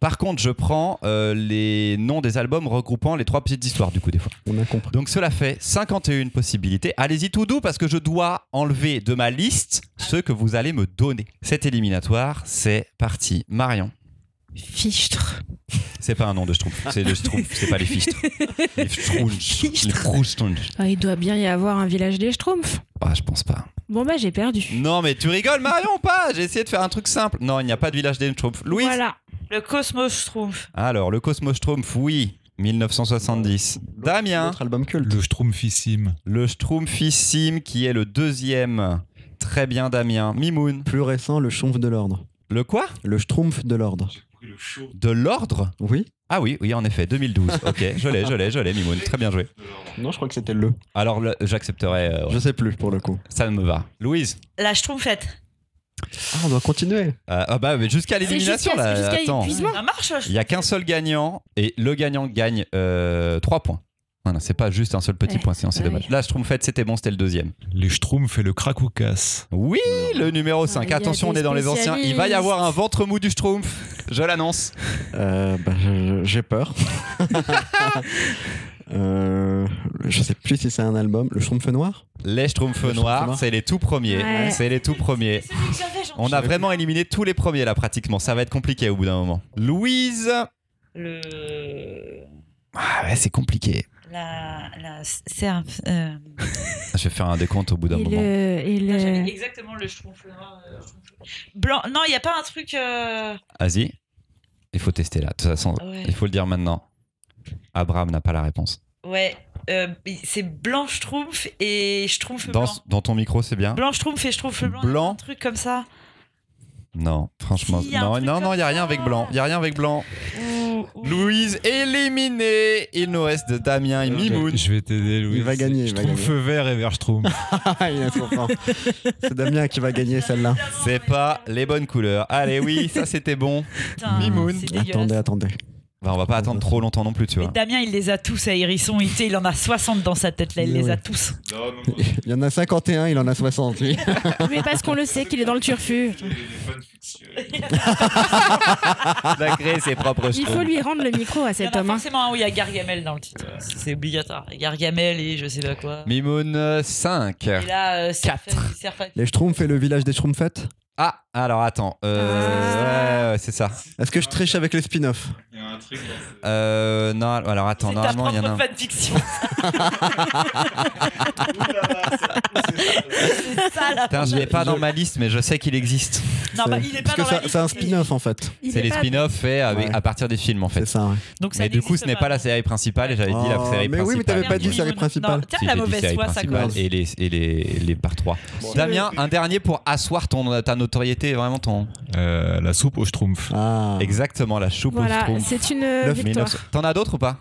Par contre, je prends euh, les noms des albums regroupant les trois petites histoires du coup des fois. On a compris. Donc cela fait 51 possibilités. Allez-y tout doux parce que je dois enlever de ma liste ceux que vous allez me donner. Cet éliminatoire, c'est parti. Marion. Fichtre. C'est pas un nom de Schtroumpf, c'est le Schtroumpf, c'est pas les fichtres. Les Schtroumpfs. Les Schtroumpfs. Ah, il doit bien y avoir un village des Schtroumpfs. Ah, je pense pas. Bon bah j'ai perdu. Non, mais tu rigoles, Marion, pas? J'ai essayé de faire un truc simple. Non, il n'y a pas de village des Schtroumpfs. Louise? Voilà. Le Cosmos Schtroumpf. Alors, le Cosmos Schtroumpf, oui. 1970. Damien? Notre album culte. Le Schtroumpfissime. Le Schtroumpfissime qui est le deuxième. Très bien, Damien. Mimoun? Plus récent, le Schtroumpf de l'ordre. Le quoi? Le Schtroumpf de l'ordre. De l'ordre Oui Ah oui, oui, en effet, 2012. Ok, je l'ai, je l'ai, je l'ai, Mimoun. Très bien joué. Non, je crois que c'était le. Alors, le- j'accepterai. euh, Je sais plus pour le coup. Ça me va. Louise La Schtroumpfette. Ah, on doit continuer. Euh, Ah bah, mais jusqu'à C'est l'élimination, jusqu'à là. jusqu'à Attends. l'épuisement. Ça marche Il y a qu'un seul gagnant et le gagnant gagne 3 points. Voilà, c'est pas juste un seul petit Ouais. point, sinon c'est Ouais. dommage. Là, Schtroumpfette, c'était bon, c'était le deuxième. Les Schtroumpfs et le Krakoukas. Oui, le numéro 5. Ah, il y a Attention, on est dans les anciens. Il va y avoir un ventre mou du Schtroumpf. Je l'annonce. Euh, bah, j'ai peur. Euh, je sais plus si c'est un album. Le Schtroumpf noir? Les Schtroumpfs Le noirs, Schtroumpf c'est les tout premiers. Ouais. C'est les tout premiers. On a vraiment éliminé tous les premiers là, pratiquement. Ça va être compliqué au bout d'un moment. Louise Le. Ah ouais, c'est compliqué. La. La. Euh, Je vais faire un décompte au bout d'un moment. le, et là, j'avais le... exactement le Schtroumpf euh, Blanc. Non, il n'y a pas un truc. euh, Vas-y. Il faut tester là. De toute façon, Ouais. il faut le dire maintenant. Abraham n'a pas la réponse. Ouais. euh, c'est Blanc Schtroumpf et Schtroumpf Dans, blanc. dans ton micro, c'est bien Blanc Schtroumpf et Schtroumpf blanc. Blanc. Un truc comme ça. Non, franchement. Si, non, non, il n'y a rien avec blanc. Il n'y a rien avec blanc. Ou- ou- Louise éliminée. Il nous reste Damien et Mimoun. Je vais t'aider, Louis. Il va gagner, il va Schtroumpf vert et vert. Ah, il est trop fort. C'est Damien qui va gagner celle-là. C'est pas les bonnes couleurs. Allez, oui, ça c'était bon. Mimoun. Attendez, attendez. Bah, on va pas attendre trop longtemps non plus, tu Mais vois. Damien, il les a tous à Hérisson. Il, il en a 60 dans sa tête là. Il les a tous. Il y en a 51, il en a 60, lui. Mais parce qu'on le sait qu'il est dans le turfu. Il a créé ses propres Il faut lui rendre le micro à Il y en cet a homme. hein. forcément un où il y a Gargamel dans le titre. C'est obligatoire. Gargamel et je sais pas quoi. Mimoun euh, 5. Et là, euh, Les Schtroumpfs et le village des Schtroumpfettes? Ah, alors attends. Euh, Ah. ouais, ouais, c'est ça. Est-ce que je triche avec les spin-offs Euh, non, alors attends, C'est ta normalement il y en a propre un. fanfiction. c'est ça là. Putain, je l'ai pas dans ma liste, mais je sais qu'il existe. Non, bah, il est pas Parce que dans la ça- c'est un liste. spin-off en fait. Il C'est est les pas- spin-offs faits avec- Ouais. à partir des films en fait. C'est ça, ouais. Donc ça Mais du coup, ce n'est pas la série principale et j'avais dit la Oh, série mais oui, mais principale. t'avais pas dit série principale. Non, tiens, Si, la j'ai dit mauvaise série foi, ça principale commence. et les, et les, les par 3. Damien, un dernier pour asseoir ton, ta notoriété, vraiment ton. Euh, la soupe au Schtroumpf. Ah, Exactement, la choupe au Schtroumpf. c'est une victoire. 1900. T'en as d'autres ou pas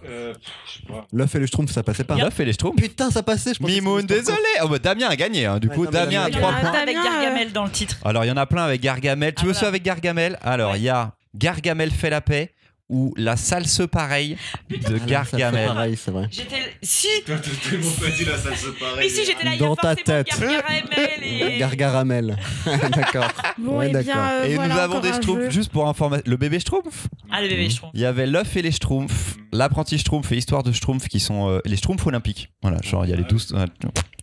l'œuf et le Schtroumpf, ça passait pas. L'œuf et les Schtroumpfs Putain, ça passait, je Mimoun, désolé Oh, bah, Damien a gagné, hein. du Ouais, coup, non, Damien a Damien, Il y en 3 a points. avec Gargamel dans le titre. Alors, il y en a plein avec Gargamel. Tu Ah, veux voilà. ceux avec Gargamel? Alors, il y a Gargamel fait la paix ou La salse pareil de Gargamel. C'est vrai. J'étais. Si T'as tellement pas dit la salse pareil. Mais si, j'étais là, il y a Dans ta forcément tête. Gargamel et. Gargaramel. D'accord. Bon, Ouais, et d'accord. bien, euh, Et voilà nous avons encore des un Schtroumpfs, jeu. juste pour information. Le bébé Schtroumpf Ah, le bébé Schtroumpf. Il y avait l'œuf et les Schtroumpfs, l'apprenti Schtroumpf et histoire de Schtroumpf qui sont euh, les Schtroumpfs olympiques. Voilà, genre il y a les 12. euh,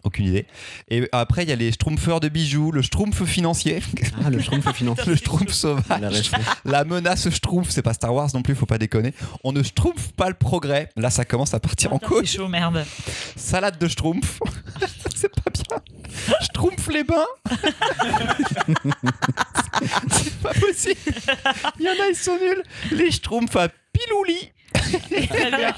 aucune idée. Et après, il y a les Schtroumpfeurs de bijoux, le Schtroumpf financier, Ah, le Schtroumpf financier. le Schtroumpf sauvage, La menace Schtroumpf. C'est pas Star Wars non plus, faut pas déconner. On ne Schtroumpf pas le progrès. Là, ça commence à partir en couille. chaud, merde. Salade de Schtroumpf. c'est pas bien. Schtroumpf les bains. c'est pas possible. Il y en a, ils sont nuls. Les Schtroumpfs à pilouli. Très bien.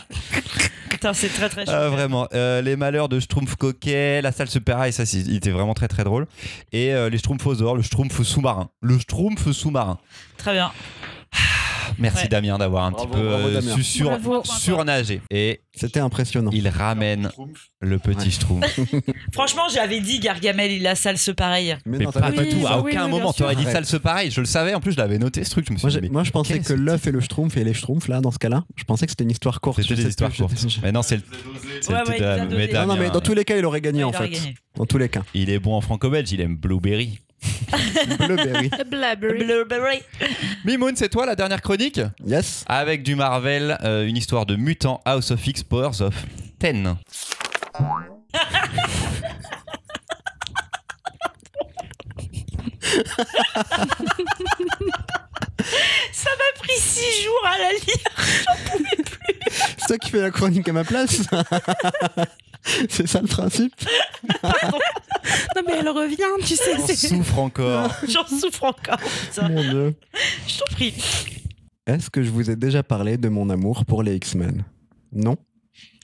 Putain, c'est très très chaud. Ah, vraiment. Euh, les malheurs de Schtroumpf coquet, la salle super et ça, il était vraiment très très drôle. Et euh, les Schtroumpfosaures, le Schtroumpf sous-marin. Le Schtroumpf sous-marin. Très bien. Merci Ouais. Damien d'avoir un Bravo, petit peu bravo, euh, Damien. su- sur- Bravo. surnagé. Et C'était impressionnant. il ramène le petit Ouais. Schtroumpf. Franchement, j'avais dit Gargamel, il a salse pareil. Mais non, pas du Oui, tout, à oui, aucun oui, moment. bien Tu aurais sûr. dit ça, c'est pareil. Je le savais, en plus, je l'avais noté ce truc. Je me suis Moi, dit, j'ai- mais moi, je pensais qu'est-ce que l'œuf et le schtroumpf et les schtroumpfs, là, dans ce cas-là, je pensais que c'était une histoire courte. c'était des sais histoires plus, courtes. Mais non, c'est le. c'est le Ouais, ouais, titre il de la- nous a donné. mais Non, Damien, non, mais dans tous les cas, il aurait gagné, Il en aurait fait. gagné. Dans tous les cas. Il est bon en franco-belge, il aime Blueberry. Blueberry. Blabberry. Blueberry. Mimoun, c'est toi la dernière chronique Yes. Avec du Marvel, euh, une histoire de mutant House of X Powers of 10. Ça m'a pris six jours à la lire. C'est toi qui fais la chronique à ma place C'est ça le principe? Non, mais elle revient, tu sais. C'est- souffre encore. J'en souffre encore. putain. Mon dieu. Je t'en prie. Est-ce que je vous ai déjà parlé de mon amour pour les X-Men? Non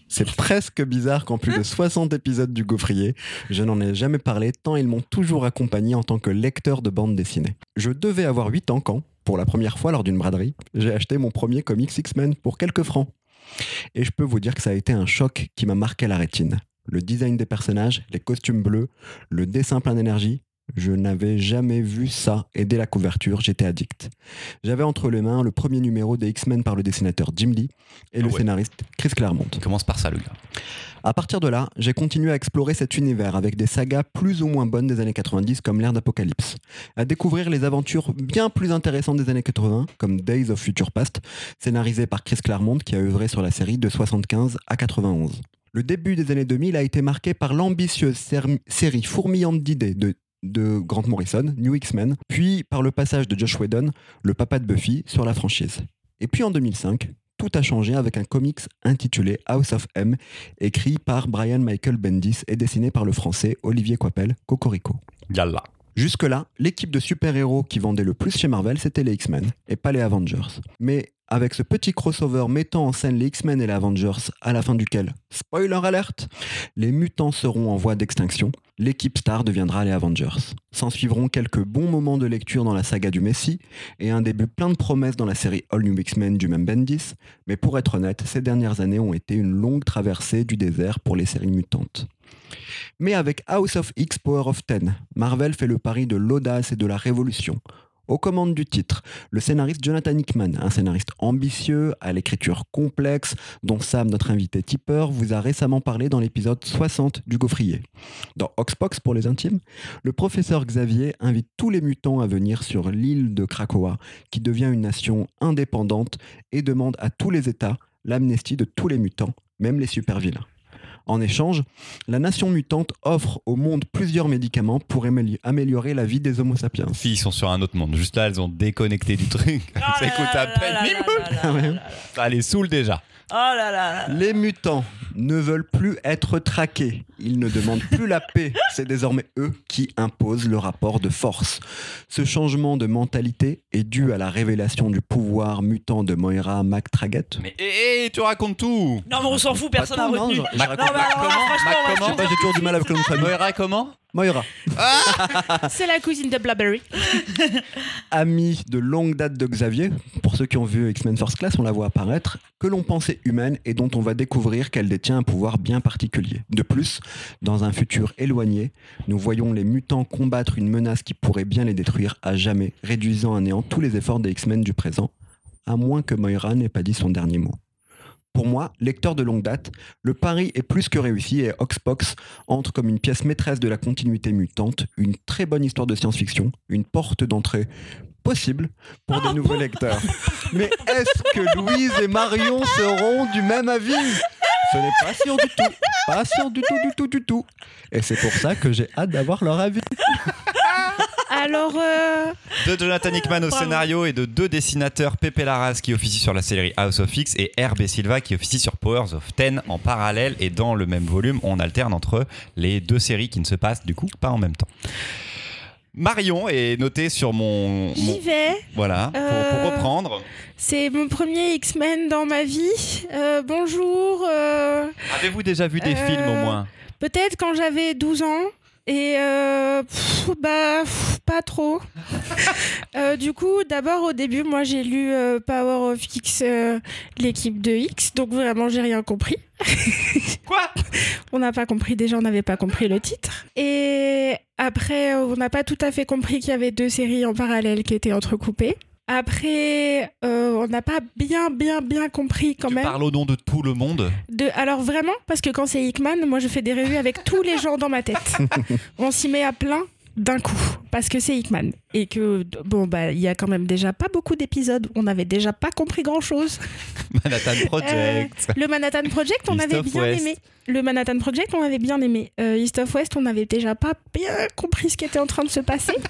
c'est presque bizarre qu'en plus de 60 épisodes du Gaufrier, je n'en ai jamais parlé tant ils m'ont toujours accompagné en tant que lecteur de bande dessinée. Je devais avoir 8 ans quand, pour la première fois lors d'une braderie, j'ai acheté mon premier comics X-Men pour quelques francs. Et je peux vous dire que ça a été un choc qui m'a marqué la rétine. Le design des personnages, les costumes bleus, le dessin plein d'énergie, je n'avais jamais vu ça et dès la couverture, j'étais addict. J'avais entre les mains le premier numéro des X-Men par le dessinateur Jim Lee et le Ah ouais. scénariste Chris Claremont. Il commence par ça, le gars. À partir de là, j'ai continué à explorer cet univers avec des sagas plus ou moins bonnes des années 90 comme l'ère d'Apocalypse, à découvrir les aventures bien plus intéressantes des années 80 comme Days of Future Past, scénarisé par Chris Claremont qui a œuvré sur la série de 75 à 91. Le début des années 2000 a été marqué par l'ambitieuse série fourmillante d'idées de de Grant Morrison, New X-Men, puis par le passage de Josh Whedon, le papa de Buffy, sur la franchise. Et puis en 2005, tout a changé avec un comics intitulé House of M, écrit par Brian Michael Bendis et dessiné par le français Olivier Coipel, Cocorico. Yalla. Jusque-là, l'équipe de super-héros qui vendait le plus chez Marvel, c'était les X-Men, et pas les Avengers. Mais avec ce petit crossover mettant en scène les X-Men et les Avengers, à la fin duquel, spoiler alerte, les mutants seront en voie d'extinction, l'équipe star deviendra les Avengers. S'en suivront quelques bons moments de lecture dans la saga du Messie, et un début plein de promesses dans la série All New X-Men du même Bendis, mais pour être honnête, ces dernières années ont été une longue traversée du désert pour les séries mutantes. Mais avec House of X Power of Ten, Marvel fait le pari de l'audace et de la révolution. Aux commandes du titre, le scénariste Jonathan Hickman, un scénariste ambitieux, à l'écriture complexe, dont Sam, notre invité tipeur, vous a récemment parlé dans l'épisode 60 du Gaufrier. Dans Oxbox pour les intimes, le professeur Xavier invite tous les mutants à venir sur l'île de Krakoa, qui devient une nation indépendante et demande à tous les États l'amnistie de tous les mutants, même les super-vilains. En échange, la nation mutante offre au monde plusieurs médicaments pour améliorer- la vie des Homo sapiens. Filles ils sont sur un autre monde. Juste là, elles ont déconnecté du truc. Oh ça là écoute là à peine Ah là. Ça les saoule déjà. Oh là là là. Les mutants ne veulent plus être traqués. Ils ne demandent plus la paix. C'est désormais eux qui imposent le rapport de force. Ce changement de mentalité est dû à la révélation du pouvoir mutant de Moira McTraggett. Mais hé, hé, tu racontes tout. Non, mais on s'en fout, personne n'a non, retenu. je- je raconte Non, pas. comment franchement, Mac- Je comment j'ai toujours du mal avec le nom de famille. Moira comment Moira, C'est la cousine de Blabberry. amie de longue date de Xavier, pour ceux qui ont vu X-Men First Class, on la voit apparaître, que l'on pensait humaine et dont on va découvrir qu'elle détient un pouvoir bien particulier. De plus, dans un futur éloigné, nous voyons les mutants combattre une menace qui pourrait bien les détruire à jamais, réduisant à néant tous les efforts des X-Men du présent, à moins que Moira n'ait pas dit son dernier mot. Pour moi, lecteur de longue date, le pari est plus que réussi et Oxbox entre comme une pièce maîtresse de la continuité mutante, une très bonne histoire de science-fiction, une porte d'entrée possible pour des nouveaux lecteurs. Mais est-ce que Louise et Marion seront du même avis? Ce n'est pas sûr du tout. Pas sûr du tout, du tout, du tout. Et c'est pour ça que j'ai hâte d'avoir leur avis. Alors, euh, De Jonathan Hickman au Bravo. scénario et de deux dessinateurs, Pepe Larraz qui officie sur la série House of X et RB Silva qui officie sur Powers of Ten en parallèle et dans le même volume. On alterne entre les deux séries qui ne se passent du coup pas en même temps. Marion est noté sur mon. j'y vais. Voilà, pour, pour Euh, reprendre. C'est mon premier X-Men dans ma vie. Euh, bonjour. euh, Avez-vous déjà vu des films au moins? Peut-être quand j'avais 12 ans. Et euh, pff, bah, pff, pas trop. Euh, du coup, d'abord au début, moi j'ai lu euh, Power of X, euh, l'équipe de X, donc vraiment j'ai rien compris. Quoi? On n'a pas compris, déjà on n'avait pas compris le titre. Et après, on n'a pas tout à fait compris qu'il y avait deux séries en parallèle qui étaient entrecoupées. Après, euh, on n'a pas bien, bien, bien compris quand Tu même. parles au nom de tout le monde. De, alors vraiment, parce que quand c'est Hickman, moi je fais des revues avec tous les gens dans ma tête. On s'y met à plein d'un coup, parce que c'est Hickman. Et que, bon, bah, il y a quand même déjà pas beaucoup d'épisodes. On n'avait déjà pas compris grand-chose. Manhattan Project. Le Manhattan Project, on East avait bien West. aimé. Le Manhattan Project, on avait bien aimé. Euh, East of West, on n'avait déjà pas bien compris ce qui était en train de se passer.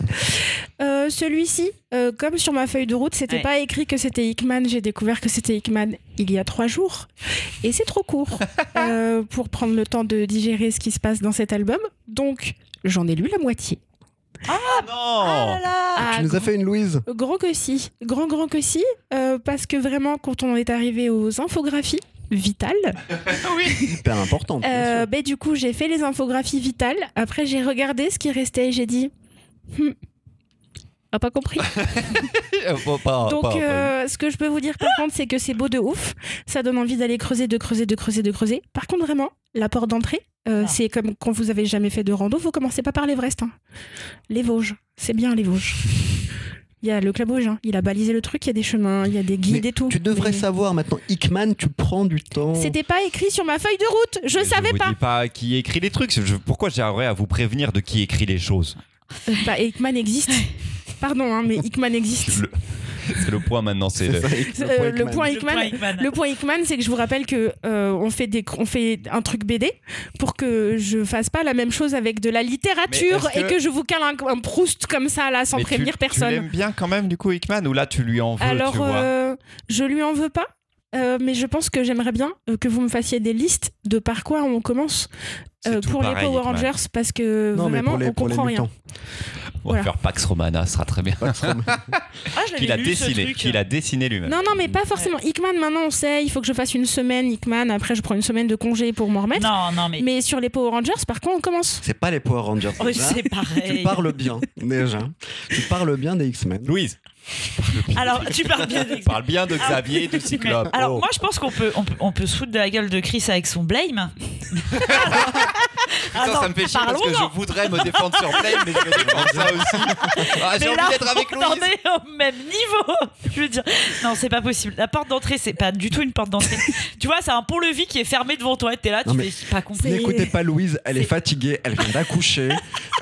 Euh, Celui-ci, euh, comme sur ma feuille de route, c'était Ouais. pas écrit que c'était Hickman. J'ai découvert que c'était Hickman il y a trois jours. Et c'est trop court euh, pour prendre le temps de digérer ce qui se passe dans cet album. Donc, j'en ai lu la moitié. Non. Ah là là. Ah, Tu nous as fait une Louise. Grand que si, grand grand que si, euh, parce que vraiment quand on est arrivé aux infographies vitales, Hyper importante. bien euh, ben, du coup j'ai fait les infographies vitales, après j'ai regardé ce qui restait et j'ai dit, Hmm, a pas compris. Euh, pas- Donc pas- euh, ce que je peux vous dire par contre c'est que c'est beau de ouf, ça donne envie d'aller creuser, de creuser, de creuser, de creuser. Par contre vraiment, la porte d'entrée, euh, Ah. c'est comme quand vous avez jamais fait de rando, vous commencez pas par l'Everest. hein. Les Vosges, c'est bien les Vosges. Il y a le Club Rouge, hein. il a balisé le truc, il y a des chemins, il y a des guides Mais et tout. Tu devrais Mais- savoir maintenant, Hickman, tu prends du temps. C'était pas écrit sur ma feuille de route, je Mais savais vous pas. dis pas qui écrit les trucs. Je- pourquoi j'aimerais à vous prévenir de qui écrit les choses? Bah, Hickman existe. Pardon, hein, mais Hickman existe. Le- C'est le point maintenant. C'est le- Euh, le point Le Hickman, point Hickman. Le point Hickman, c'est que je vous rappelle que euh, on fait des, on fait un truc BD pour que je fasse pas la même chose avec de la littérature et que- que je vous cale un, un Proust comme ça là sans Mais tu- prévenir Tu personne. l'aimes bien quand même du coup Hickman ou là tu lui en veux Alors, tu vois? euh, je lui en veux pas. euh, mais je pense que j'aimerais bien que vous me fassiez des listes de par quoi on commence euh, pour pareil, les Power Hickman. Rangers parce que Non, vraiment les, on comprend rien. mutants. On va voilà. faire Pax Romana, ce sera très bien. Ah, Qu'il a dessiné, qu'il a dessiné lui-même. Non, non, mais pas forcément. Hickman, maintenant, on sait, il faut que je fasse une semaine Hickman. Après, je prends une semaine de congé pour m'en remettre. Non, non, mais. Mais sur les Power Rangers, par contre, on commence. C'est pas les Power Rangers. Oh, c'est pareil. Tu parles bien, déjà. Tu parles bien des X-Men. Louise, Alors, tu parles bien des- parle bien de Xavier, de Cyclope. Alors, Oh. moi, je pense qu'on peut, on peut, on peut se foutre de la gueule de Chris avec son blame. Putain, ça me fait chier parce que je voudrais me défendre sur Blame, mais je vais défendre ça aussi. Ah, j'ai envie d'être avec on Louise. est au même niveau. Je veux dire, non, c'est pas possible. La porte d'entrée, c'est pas du tout une porte d'entrée. tu vois, c'est un pont-levis qui est fermé devant toi. Et t'es là, tu Non, fais pas compris. N'écoutez pas Louise, elle est fatiguée, elle vient d'accoucher,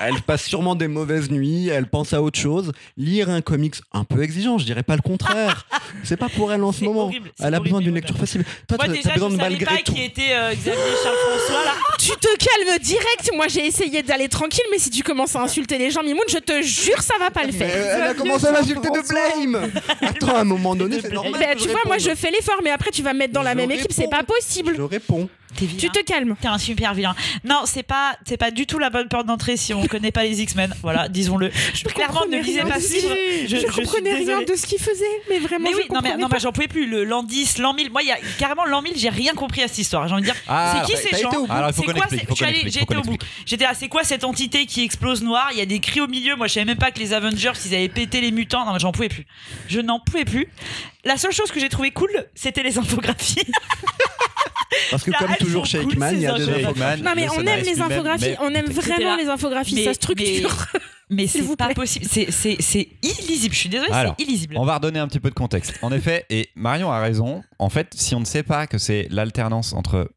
elle passe sûrement des mauvaises nuits, elle pense à autre chose. Lire un comics un peu exigeant, je dirais pas le contraire. C'est pas pour elle en ce moment. horrible, Elle a horrible, besoin d'une lecture facile. Toi, Moi, t'as- déjà, t'as besoin je de malgré pas tout. qui était euh, Xavier Charles François là. Tu te calmes direct. Moi, j'ai essayé d'aller tranquille, mais si tu commences à insulter les gens, Mimoun, je te jure, ça va pas le faire. elle a commencé à m'insulter de blame Attends, à un moment donné, c'est normal. Que tu je vois, moi, je fais l'effort, mais après, tu vas me mettre dans la même équipe, c'est pas possible. Je réponds. Tu te calmes. T'es un super vilain. Non, c'est pas, c'est pas du tout la bonne porte d'entrée si on connaît pas les X-Men. Voilà, disons-le. Je clairement ne rien pas qui- Je, Je, je comprenais rien de ce qu'il faisait, mais vraiment, Mais je oui, non mais, comprenais non, mais j'en pouvais plus. Le l'an 10, l'an 1000. Moi, il y a carrément l'an 1000, j'ai rien compris à cette histoire. J'ai envie de dire, Ah, c'est qui ces gens été au bout. Alors, il faut C'est quoi je qu'on au bout. J'étais là, c'est quoi cette entité qui explose noir Il y a des cris au milieu. Moi, je savais même pas que les Avengers, ils avaient pété les mutants. Non, mais j'en pouvais plus. Je n'en pouvais plus. La seule chose que j'ai trouvé cool, c'était les infographies. Parce que Là, comme toujours chez cool, Hickman, il y a des infographies. Non, mais on aime les infographies, on aime vraiment les infographies, ça structure. Mais c'est pas plaît. possible. C'est- illisible. Je suis désolée, c'est illisible. On va redonner un petit peu de contexte. En effet, et Marion a raison, en fait, si on ne sait pas que c'est l'alternance entre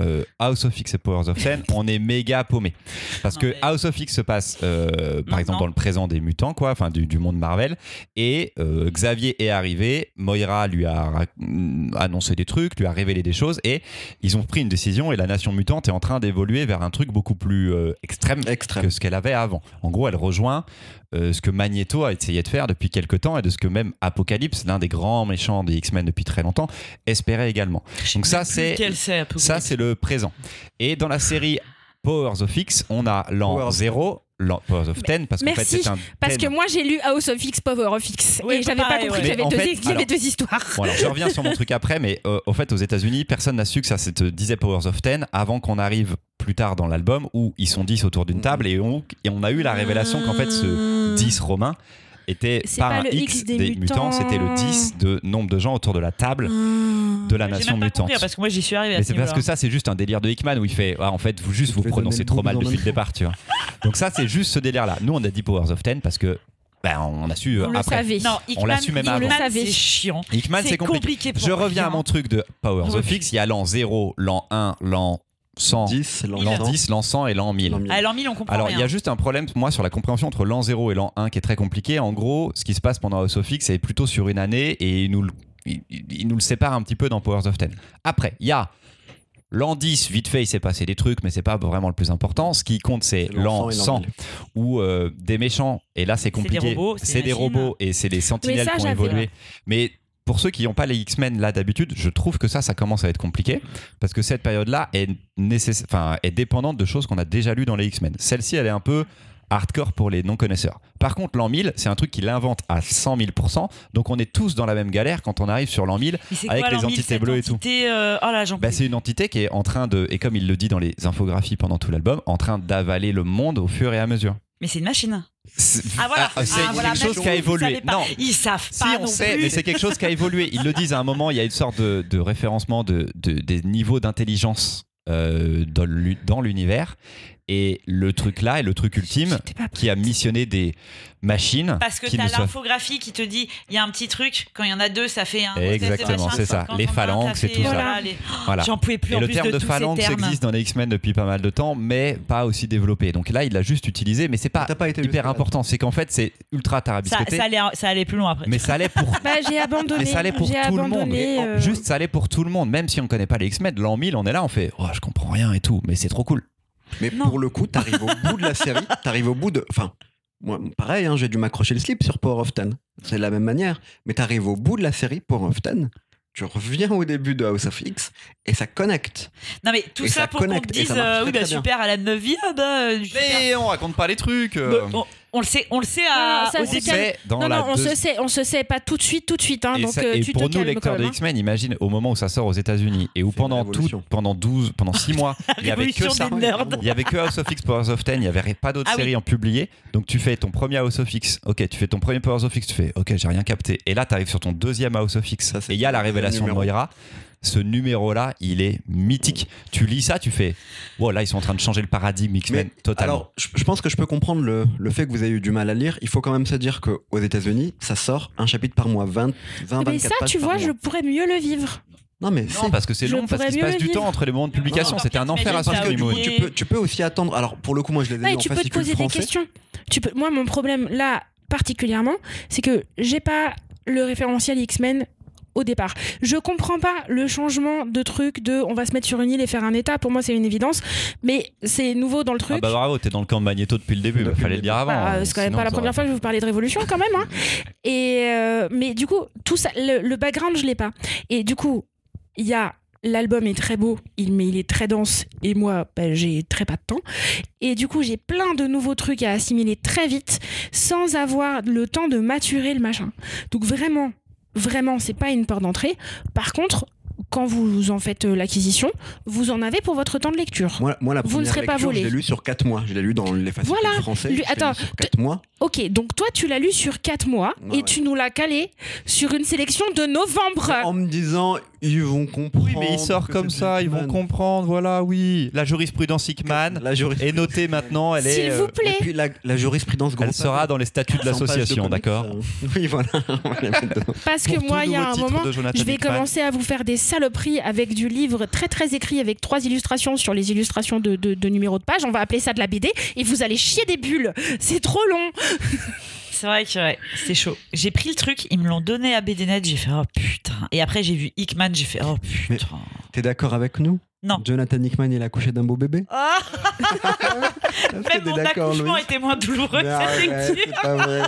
euh, House of X et Powers of Ten, on est méga paumé. Parce Non, que mais- House of X se passe, euh, par exemple, dans le présent des mutants, quoi, enfin du, du monde Marvel, et euh, Xavier est arrivé, Moira lui a mm, annoncé des trucs, lui a révélé des choses, et ils ont pris une décision, et la nation mutante est en train d'évoluer vers un truc beaucoup plus euh, extrême Extrême. que ce qu'elle avait avant. En gros, elle rejoint euh, ce que Magneto a essayé de faire depuis quelques temps et de ce que même Apocalypse, l'un des grands méchants des X-Men depuis très longtemps, espérait également. Donc ça, c'est ça, c'est le présent. Et dans la série Powers of X, on a l'an Powers. 0, Powers of Ten parce qu'en fait Merci, c'est un Parce thème- que moi j'ai lu House of X, Power of X. Oui, et j'avais pas compris ouais. qu'il y avait, deux, fait, qu'il y avait alors- deux histoires. Bon, alors, je reviens sur mon truc après, mais euh, au fait, aux États-Unis, personne n'a su que ça se disait Powers of Ten avant qu'on arrive plus tard dans l'album où ils sont 10 autour d'une table et on, et on a eu la révélation qu'en fait, ce 10 romain était pas un X des des, mutants, mutants. c'était le 10 de nombre de gens autour de la table de la nation même pas mutante. compris, parce que moi j'y suis arrivé Mais ce c'est parce que ça, c'est juste un délire de Hickman où il fait ah, en fait, vous juste vous prononcez trop mal depuis le départ, tu vois. Donc, ça, c'est juste ce délire-là. Nous, on a dit Powers of Ten parce que ben, on a su euh, On le après. Non, On l'a su même Hickman, avant. C'est chiant. Hickman, c'est compliqué. pour Je reviens à mon truc de Powers of X. Il y a l'an 0, l'an 1, l'an 100, 10, l'an l'an 100, 10, l'an 100 et l'an 1000. l'an 1000. Ah, l'an 1000, on comprend Alors, il y a juste un problème, moi, sur la compréhension entre l'an 0 et l'an 1 qui est très compliqué. En gros, ce qui se passe pendant House of X, c'est plutôt sur une année et il nous, le- il, il nous le sépare un petit peu dans Powers of Ten. Après, il y a l'an 10, vite fait, il s'est passé des trucs, mais c'est pas vraiment le plus important. Ce qui compte, c'est l'an et 100 1000. où euh, des méchants, et là c'est des compliqué, robots, c'est des des robots et c'est les sentinelles ça, qui ont évolué. Mais pour ceux qui n'ont pas les X-Men là d'habitude, je trouve que ça, ça commence à être compliqué parce que cette période-là est, nécess- enfin, est dépendante de choses qu'on a déjà lues dans les X-Men. Celle-ci, elle est un peu hardcore pour les non-connaisseurs. Par contre, l'an 1000, c'est un truc qu'il invente à 100 000%, donc on est tous dans la même galère quand on arrive sur l'an 1000. Mais c'est avec quoi, les l'an 1000, entités bleues et tout. euh, Oh Bah, c'est une entité qui est en train de, et comme il le dit dans les infographies pendant tout l'album, en train d'avaler le monde au fur et à mesure. Mais c'est une machine. C'est Ah voilà, ah, Ah, voilà, quelque chose qui a évolué. pas. Non, Ils savent si pas on non sait, plus. mais c'est quelque chose qui a évolué. Ils le disent à un moment, il y a une sorte de, de référencement de, de- des niveaux d'intelligence euh, dans l'univers. Et le truc là, et le truc ultime, qui a missionné des machines Parce que ne savent l'infographie qui te dit il y a un petit truc, quand il y en a deux, ça fait un. Exactement, c'est ça. Les phalanx ça et tout ça. voilà, les- Voilà. J'en pouvais plus Et en le plus terme de, de phalanx existe dans les X-Men depuis pas mal de temps, mais pas aussi développé. Donc là, il l'a juste utilisé, mais c'est pas T'as pas été hyper important. C'est qu'en fait, c'est ultra Ça, tarabiscoté. ça, allait, ça allait plus loin après. Mais ça allait pour Bah, j'ai abandonné. Mais ça allait pour j'ai tout le monde. abandonné, euh, Juste, ça allait pour tout le monde. Même si on connaît pas les X-Men, l'an 1000, on est là, on fait oh, je comprends rien et tout. Mais c'est trop cool. Mais Non. pour le coup, t'arrives au bout de la série, t'arrives au bout de. Enfin, moi, pareil, hein, j'ai dû m'accrocher le slip sur Power of Ten. C'est de la même manière. Mais t'arrives au bout de la série Power of Ten. Tu reviens au début de House of X et ça connecte. Non, mais tout Et ça ça pour qu'on te dise euh, oui, bah super, à la 9 vie, ah bah. euh, super. Mais on raconte pas les trucs. euh. Bah, on, on le sait, on le sait à. Non, ça, dans non, la non, on deux- se sait, on se sait pas tout de suite, tout de suite. Hein, Et, donc ça- euh, et tu pour te nous, lecteurs de. X-Men, imagine au moment où ça sort aux États-Unis et où pendant tout, pendant 12, pendant 6 mois, il y avait que ça. Il y avait que House of X, Powers of Ten, il y avait pas d'autres Ah oui. séries en publié. Donc tu fais ton premier House of X, ok, tu fais ton premier Powers of X, tu fais ok, j'ai rien capté. Et là, tu arrives sur ton deuxième House of X. Ça, et il y a la révélation de. Moira. Ce numéro-là, il est mythique. Tu lis ça, tu fais wow, là, ils sont en train de changer le paradigme X-Men totalement. Alors, je, je pense que je peux comprendre le, le fait que vous ayez eu du mal à lire. Il faut quand même se dire qu'aux États-Unis, ça sort un chapitre par mois, 20, 20 Mais 24 ça, tu vois, mois. je pourrais mieux le vivre. Non, mais non, parce que c'est long, parce pourrais qu'il se mieux passe le du temps entre les moments de publication. C'était un enfer à oublié. tu peux, tu peux aussi attendre. Alors, pour le coup, moi, je les ai Ouais, en tu peux te poser des questions. Tu peux... Moi, mon problème là, particulièrement, c'est que j'ai pas le référentiel X-Men au départ. Je comprends pas le changement de truc de on va se mettre sur une île et faire un état. Pour moi, c'est une évidence. Mais c'est nouveau dans le truc. Ah bah bravo, t'es dans le camp de Magneto depuis le début. Depuis Fallait le dire avant. Bah, hein, c'est quand même pas la première fois que je vous parlais de révolution quand même. hein. Et euh, mais du coup, tout ça, le, le background, je l'ai pas. Et du coup, il y a l'album est très beau, il, mais il est très dense. Et moi, bah, j'ai très pas de temps. Et du coup, j'ai plein de nouveaux trucs à assimiler très vite, sans avoir le temps de maturer le machin. Donc vraiment, vraiment, c'est pas une porte d'entrée. Par contre, quand vous en faites euh, l'acquisition, vous en avez pour votre temps de lecture. Moi, moi, la Vous ne première serez pas volé. je l'ai lu sur 4 mois. Je l'ai lu dans les fascicules Voilà. français. Lui- je l'ai lu attends, sur 4 mois. Ok, donc toi, tu l'as lu sur 4 mois Ouais, et ouais. tu nous l'as calé sur une sélection de novembre. En me disant, ils vont comprendre. Oui, mais il sort comme ça, ils vont comprendre, voilà, oui. La jurisprudence Hickman La jurisprudence. est notée maintenant, elle est. S'il vous euh, plaît. Et puis la, la jurisprudence Elle sera dans les statuts de 100 pages l'association, d'accord euh, Oui, voilà. Parce que moi, il y a un moment, je vais Hickman. commencer à vous faire des saloperies avec du livre très très écrit avec trois illustrations sur les illustrations de, de, de numéros de page. On va appeler ça de la BD et vous allez chier des bulles. C'est trop long. C'est vrai que ouais, c'est chaud. J'ai pris le truc, ils me l'ont donné à BDNet, j'ai fait oh putain. Et après j'ai vu Hickman, j'ai fait oh putain. T'es d'accord avec nous? Non. Jonathan Hickman, il a couché d'un beau bébé Ah, même mon accouchement Louis était moins douloureux Mais c'est pas vrai.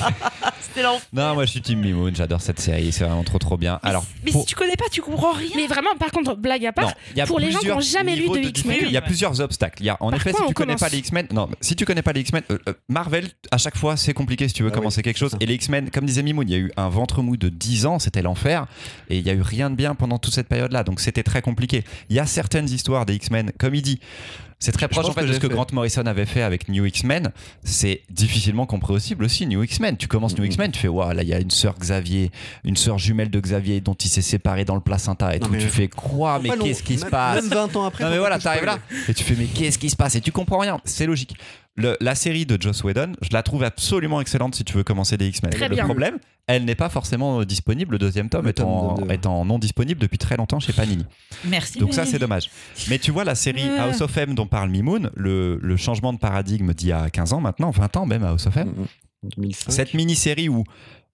C'était l'enfer. Non, moi je suis Team Mimoun, j'adore cette série, c'est vraiment trop trop bien. Alors, Mais pour- si tu connais pas, tu comprends rien. Mais vraiment, par contre, blague à part, Non, pour les gens qui ont plusieurs jamais lu de de X-Men. il y a Ouais. plusieurs obstacles. Il y a, en Par effet, quoi si tu connais commence pas les X-Men, non, si tu connais pas les X-Men, euh, euh, Marvel, à chaque fois, c'est compliqué si tu veux Ah commencer oui, quelque chose. Et les X-Men, comme disait Mimoun, il y a eu un ventre mou de 10 ans, c'était l'enfer, et il y a eu rien de bien pendant toute cette période-là. Donc c'était très compliqué. Il y a certaines histoires des X-Men, comme il dit. C'est très proche en fait de ce que fait. Grant Morrison avait fait avec New X-Men. C'est difficilement compréhensible aussi, New X-Men. Tu commences New Mhm. X-Men, tu fais, waouh, là il y a une sœur Xavier, une sœur jumelle de Xavier dont il s'est séparé dans le placenta et Non, tout. mais- Tu fais quoi, mais qu'est-ce qui se passe Même 20 ans après. non mais voilà, t'arrives là et tu fais mais qu'est-ce qui se passe? Et tu comprends rien. C'est logique. Le- la série de Joss Whedon, je la trouve absolument excellente si tu veux commencer des X-Men. Très le bien. problème, elle n'est pas forcément disponible. Le deuxième tome Le étant, tome non disponible depuis très longtemps chez Panini. Merci. Donc ça c'est dommage. Mais tu vois la série Ouais. House of M dont parle Mimoun, le, le changement de paradigme d'il y a 15 ans maintenant, 20 ans même à House of M, Mhm. 2005. cette mini-série où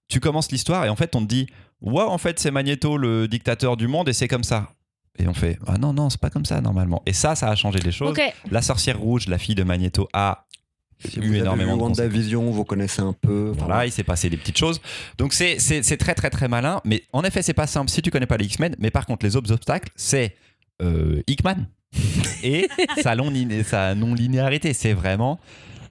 tu commences l'histoire et en fait on te dit Waouh, en fait c'est Magneto le dictateur du monde et c'est comme ça. Et on fait Ah non, non, c'est pas comme ça normalement. Et ça, ça a changé les choses. La sorcière rouge, la fille de Magneto, a Si eu vous avez énormément vu de WandaVision, vous connaissez un peu. Voilà, il s'est passé des petites choses. Donc c'est c'est- c'est très très très malin. Mais en effet, c'est pas simple si tu connais pas les X-Men. Mais par contre, les autres obstacles, c'est euh, Hickman et sa, long sa non-linéarité. C'est vraiment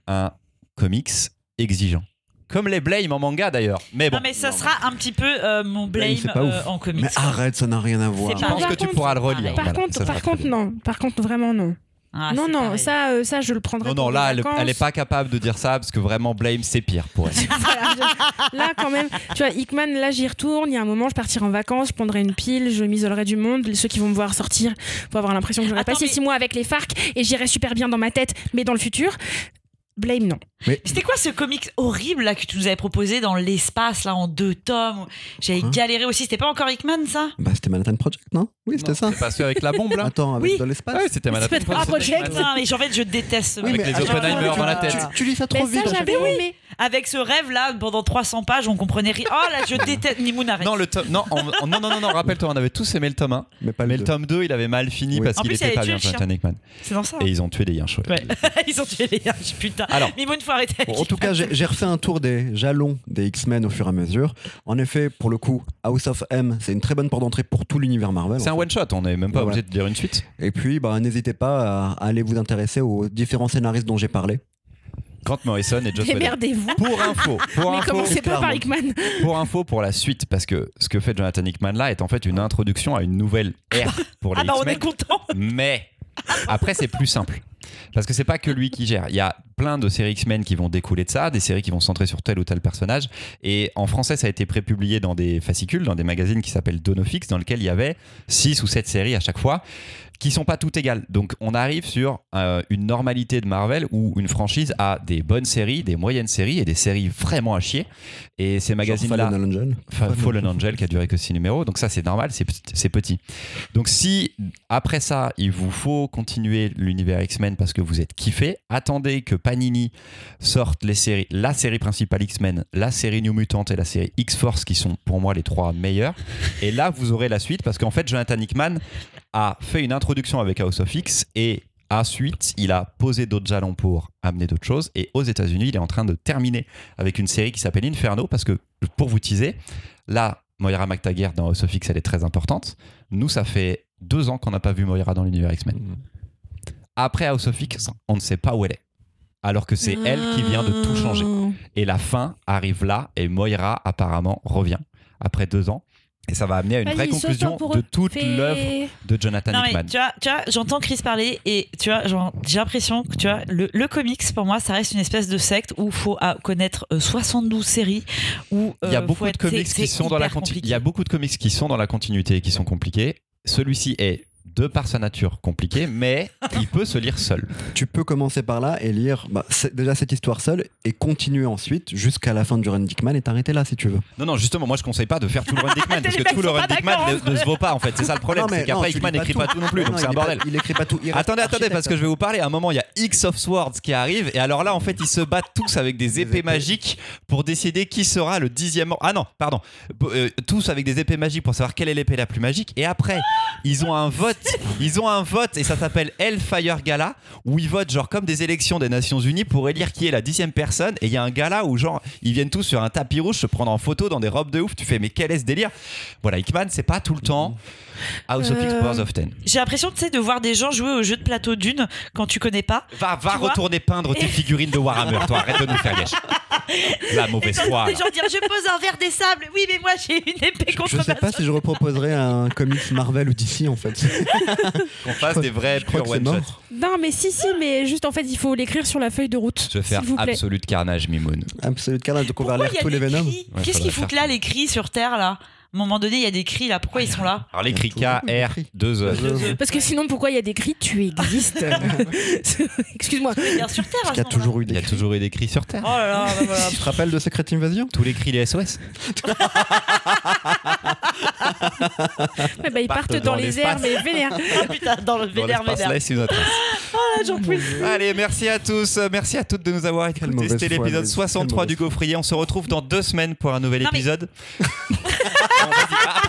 un comics exigeant. Comme les Blame en manga d'ailleurs. Mais bon, Non, mais ça sera un petit peu euh, mon blame euh, en comics. Mais arrête, ça n'a rien à voir. Je pense Par que tu contre- pourras le relire. par Voilà, contre, par non. Par contre, vraiment non. Ah, non, non, pareil. ça, euh, ça, je le prendrai. Non, non, là, elle, vacances. elle est pas capable de dire ça parce que vraiment, Blame, c'est pire pour elle. Voilà, je- là, quand même, tu vois, Hickman, là, j'y retourne. Il y a un moment, je partirai en vacances, je prendrai une pile, je m'isolerai du monde. Ceux qui vont me voir sortir vont avoir l'impression que j'aurais passé mais- six mois avec les FARC et j'irai super bien dans ma tête, mais dans le futur. Blame, non. C'était quoi ce comics horrible là que tu nous avais proposé dans l'espace là en deux tomes J'avais Hein galéré aussi? C'était pas encore Hickman ça? Bah, c'était Manhattan Project, non? Oui, c'était ça. C'est pas celui avec la bombe là Attends, avec Oui. dans l'espace Ouais, c'était Manhattan Project. Project. Putain, mais en fait je déteste. ce Oui. Avec mais les Oppenheimer dans la tête. Tu, tu lis ça trop Mais vite. ça, j'avais fois. aimé. Avec ce rêve là pendant 300 pages on comprenait rien. Oh là je déteste Mimoun arrête. Non, le tome, non, non, non, non, non, rappelle-toi, on avait tous aimé le tome 1, Mais pas mais le tome 2, il avait mal fini Oui. parce qu'il était pas bien. Jonathan Hickman. C'est dans ça. Et ils ont tué des. Ouais. Ils ont tué les gars. Putain. Alors, Mimoun faut arrêter. avec Bon, en tout cas, j'ai refait un tour des jalons des X-Men au fur et à mesure. En effet, pour le coup, House of M, c'est une très bonne porte d'entrée pour tout l'univers Marvel. c'est un en fait. one-shot, on n'est même pas Ouais, obligé de lire une suite. Et puis, bah, n'hésitez pas à, aller vous intéresser aux différents scénaristes dont j'ai parlé. Grant Morrison et Joss Whedon. Démerdez-vous. Pour info, pour Mais info, commencez pas par. Hickman. pour info, pour la suite, parce que ce que fait Jonathan Hickman là est en fait une introduction à une nouvelle ère pour les Ah bah on est content. Mais après, c'est plus simple. Parce que c'est pas que lui qui gère. Il y a plein de séries X-Men qui vont découler de ça, des séries qui vont centrer sur tel ou tel personnage. Et en français, ça a été prépublié dans des fascicules, dans des magazines qui s'appellent Donofix, dans lesquels il y avait 6 ou 7 séries à chaque fois, qui sont pas toutes égales. Donc on arrive sur euh, une normalité de Marvel où une franchise a des bonnes séries, des moyennes séries et des séries vraiment à chier. Et ces magazines-là. Fallen Angel. Fa- Fallen Angel qui a duré que 6 numéros, donc ça c'est normal, c'est petit-. Donc si après ça il vous faut continuer l'univers X-Men parce que vous êtes kiffé, attendez que Panini sorte les séries, la série principale X-Men, la série New Mutant et la série X-Force qui sont pour moi les trois meilleurs. Et là vous aurez la suite parce qu'en fait Jonathan Hickman a fait une introduction avec House of X et ensuite il a posé d'autres jalons pour amener d'autres choses. Et aux États-Unis il est en train de terminer avec une série qui s'appelle Inferno parce que pour vous teaser là Moira McTaggart dans House of X elle est très importante. Nous ça fait deux ans qu'on n'a pas vu Moira dans l'univers X-Men. Après House of X on ne sait pas où elle est alors que c'est elle qui vient de tout changer. Et la fin arrive là et Moira apparemment revient après deux ans et ça va amener à une vraie conclusion de toute l'œuvre de Jonathan Non mais Hickman tu vois, tu vois j'entends Chris parler et tu vois, j'ai l'impression que tu vois, le, le comics pour moi ça reste une espèce de secte où il faut connaître euh, 72 séries où Il y a euh, beaucoup de comics qui sont dans la. Il y a beaucoup de comics qui sont dans la continuité et qui sont compliqués. Celui-ci est de par sa nature compliqué, mais il peut se lire seul. Tu peux commencer par là et lire bah, déjà cette histoire seule et continuer ensuite jusqu'à la fin du run Dickman et t'arrêter là si tu veux. Non, non, justement, moi je conseille pas de faire tout le run Dickman parce que tout le run Dickman ne, ne se vaut pas en fait. C'est ça le problème, c'est qu'après pas n'écrit tout. pas tout non plus, Non, donc c'est un pas- bordel. il écrit pas tout. il Attendez, attendez, parce que je vais vous parler. À un moment, il y a X of Swords qui arrive, et alors là, en fait, ils se battent tous avec des épées épées. magiques pour décider qui sera le dixième. Ah non, pardon, Euh, tous avec des épées magiques pour savoir quelle est l'épée la plus magique. Et après, ils ont un vote Ils ont un vote et ça s'appelle Hellfire Gala où ils votent genre comme des élections des Nations Unies pour élire qui est la dixième personne. Et il y a un gala où genre ils viennent tous sur un tapis rouge se prendre en photo dans des robes de ouf. Tu fais mais quel est ce délire? Voilà, Hickman, c'est pas tout le temps House of X Euh. Powers of Ten. J'ai l'impression tu sais, de voir des gens jouer au jeu de plateau d'une quand tu connais pas. Va, retourner peindre tes figurines de Warhammer, toi. Arrête de nous faire gâcher. La mauvaise foi. Gens dire je pose un verre des sables. Oui, mais moi j'ai une épée contre Je sais ma pas si je reproposerais un comics Marvel ou DC en fait. Qu'on fasse des vrais c'est one-shot. mort. Non, mais si, si, mais juste en fait, il faut l'écrire sur la feuille de route. Se faire absolu de carnage, Mimoun. Absolute carnage. Donc on va Pourquoi lire il y a tous les des Venom. Qu'est-ce qu'ils foutent là, les cris sur Terre, là? Un moment donné, il y a des cris, là. Pourquoi ils sont là Alors K, Il y a R, tout. 2 E. Euh, Parce que sinon, pourquoi il y a des cris Tu existes. Excuse-moi. Bien sur Terre, à Il y a toujours eu Il y des a cris. toujours eu des cris sur Terre. Oh là là, bah voilà. Tu te rappelles de Secret Invasion Tous les cris des SOS. Ouais, bah, ils Partent partent dans dans les airs, mais vénère. Ah putain, dans le vénère, vénère. là, c'est une autre. Ah, j'en peux plus. Allez, merci à tous. Merci à toutes de nous avoir écoutés. C'était l'épisode Louise. 63 Quelle du Gaufrier. On se retrouve dans deux semaines pour un nouvel Non, épisode.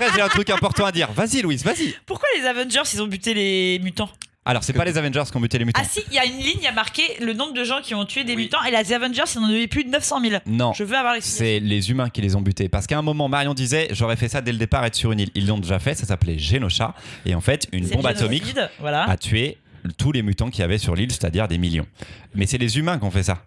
Après, j'ai un truc important à dire. Vas-y, Louise, vas-y. Pourquoi les Avengers, ils ont buté les mutants Alors, c'est pas les Avengers qui ont buté les mutants. Ah si, il y a une ligne, il y a marqué le nombre de gens qui ont tué des mutants et les Avengers, ils en avaient plus de 900 000. Non. Je veux avoir les C'est les humains qui les ont butés. Parce qu'à un moment, Marion disait J'aurais fait ça dès le départ, être sur une île. Ils l'ont déjà fait, ça s'appelait Genosha. Et en fait, une bombe atomique Voilà. a tué tous les mutants qu'il y avait sur l'île, c'est-à-dire des millions. Mais c'est les humains qui ont fait ça.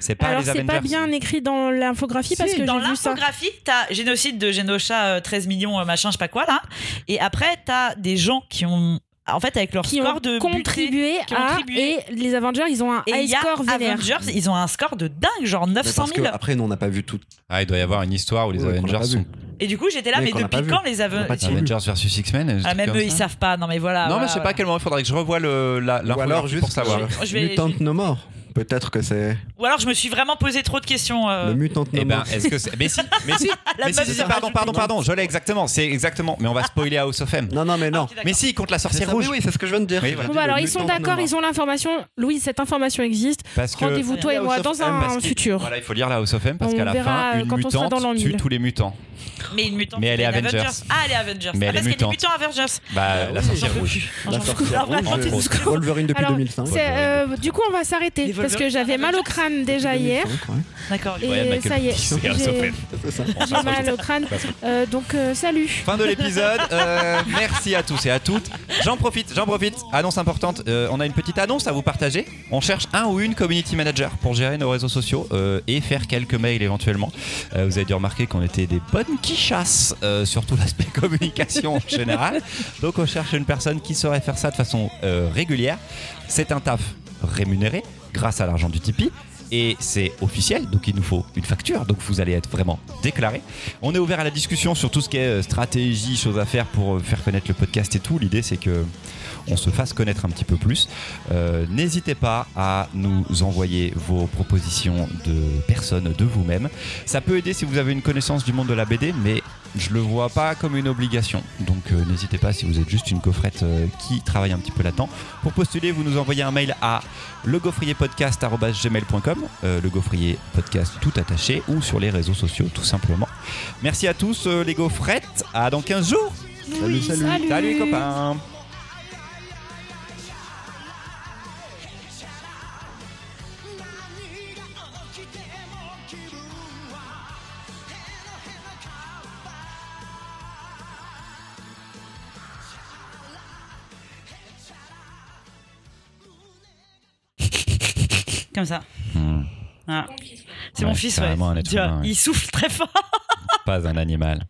C'est pas Alors, c'est pas bien écrit dans l'infographie parce que dans l'infographie, t'as génocide de Genosha, euh, 13 millions, euh, machin, je sais pas quoi là. Et après, t'as des gens qui ont, en fait, avec leur Qui score ont de buté- contribué qui ont à. contribué. Et les Avengers, ils ont un Et high y a score vénère. Avengers, ils ont un score de dingue, genre Mais 900 Parce 000. que après, nous, on n'a pas vu tout. Ah, il doit y avoir une histoire où les Ouais, Avengers sont. Et du coup, j'étais là, Mais depuis quand les pas Avengers de Avengers versus X-Men Ah, même eux, ils ça. savent pas. Non, mais voilà. Non, voilà, mais je sais pas voilà. quel moment il faudrait que je revoie le, la, Ou alors juste pour savoir. euh, Je vais- Mutant je- No More. Peut-être que c'est Ou alors, je me suis vraiment posé trop de questions. euh, le Mutant No Eh ben, est-ce que c'est. Mais si, mais si, La mais si, pardon, pardon, pardon, je l'ai exactement, c'est exactement, mais on va spoiler House of M. Non, non, mais non. d'accord. Mais si, contre la sorcière ça, rouge. Oui, oui, c'est ce que je viens de dire. Oui, voilà. Bon, bah, alors, ils sont d'accord, ils ont l'information. Louise, cette information existe. Parce que. Rendez-vous, toi et moi, dans un futur. Voilà, il faut lire la House of M parce qu'à la fin, euh, une l'an mutante tue 1000. tous les mutants. Mais une mutante. Mais elle est Avengers. Ah, elle est Avengers. Mais Ah, elle est parce qu'il y a des mutante. mutants Avengers. Bah, la sorcière rouge. La sorcière Ah, rouge. Wolverine depuis Alors, 2005. C'est, euh, du coup, on va s'arrêter parce que j'avais mal au crâne déjà hier. 2005, ouais. D'accord. Et Ouais, Michael ça y est, j'ai mal au crâne. Euh, donc, euh, salut. Fin de l'épisode. Euh, merci à tous et à toutes. J'en profite, j'en profite. Annonce importante. euh, on a une petite annonce à vous partager. On cherche un ou une community manager pour gérer nos réseaux sociaux euh, et faire quelques mails éventuellement. Euh, vous avez dû remarquer qu'on était des bonnes quichasses euh, sur tout l'aspect communication en général. Donc on cherche une personne qui saurait faire ça de façon euh, régulière. C'est un taf rémunéré grâce à l'argent du Tipeee. Et c'est officiel, donc il nous faut une facture, donc vous allez être vraiment déclaré. On est ouvert à la discussion sur tout ce qui est euh, stratégie, choses à faire pour euh, faire connaître le podcast et tout. L'idée c'est que on se fasse connaître un petit peu plus. Euh, N'hésitez pas à nous envoyer vos propositions de personnes, de vous-même. Ça peut aider si vous avez une connaissance du monde de la BD, mais je le vois pas comme une obligation. Donc euh, n'hésitez pas si vous êtes juste une coffrette euh, qui travaille un petit peu là-dedans. Pour postuler, vous nous envoyez un mail à legaufrierpodcast.gmail.com euh, le gaufrier podcast tout attaché ou sur les réseaux sociaux tout simplement. Merci à tous euh, les gaufrettes, à dans 15 jours Salut, salut. Salut. Salut les copains Comme ça. Hmm, Ah. C'est Ouais, mon fils, c'est ouais. vraiment un être Tu vois, humain, ouais. Il souffle très fort. Pas un animal.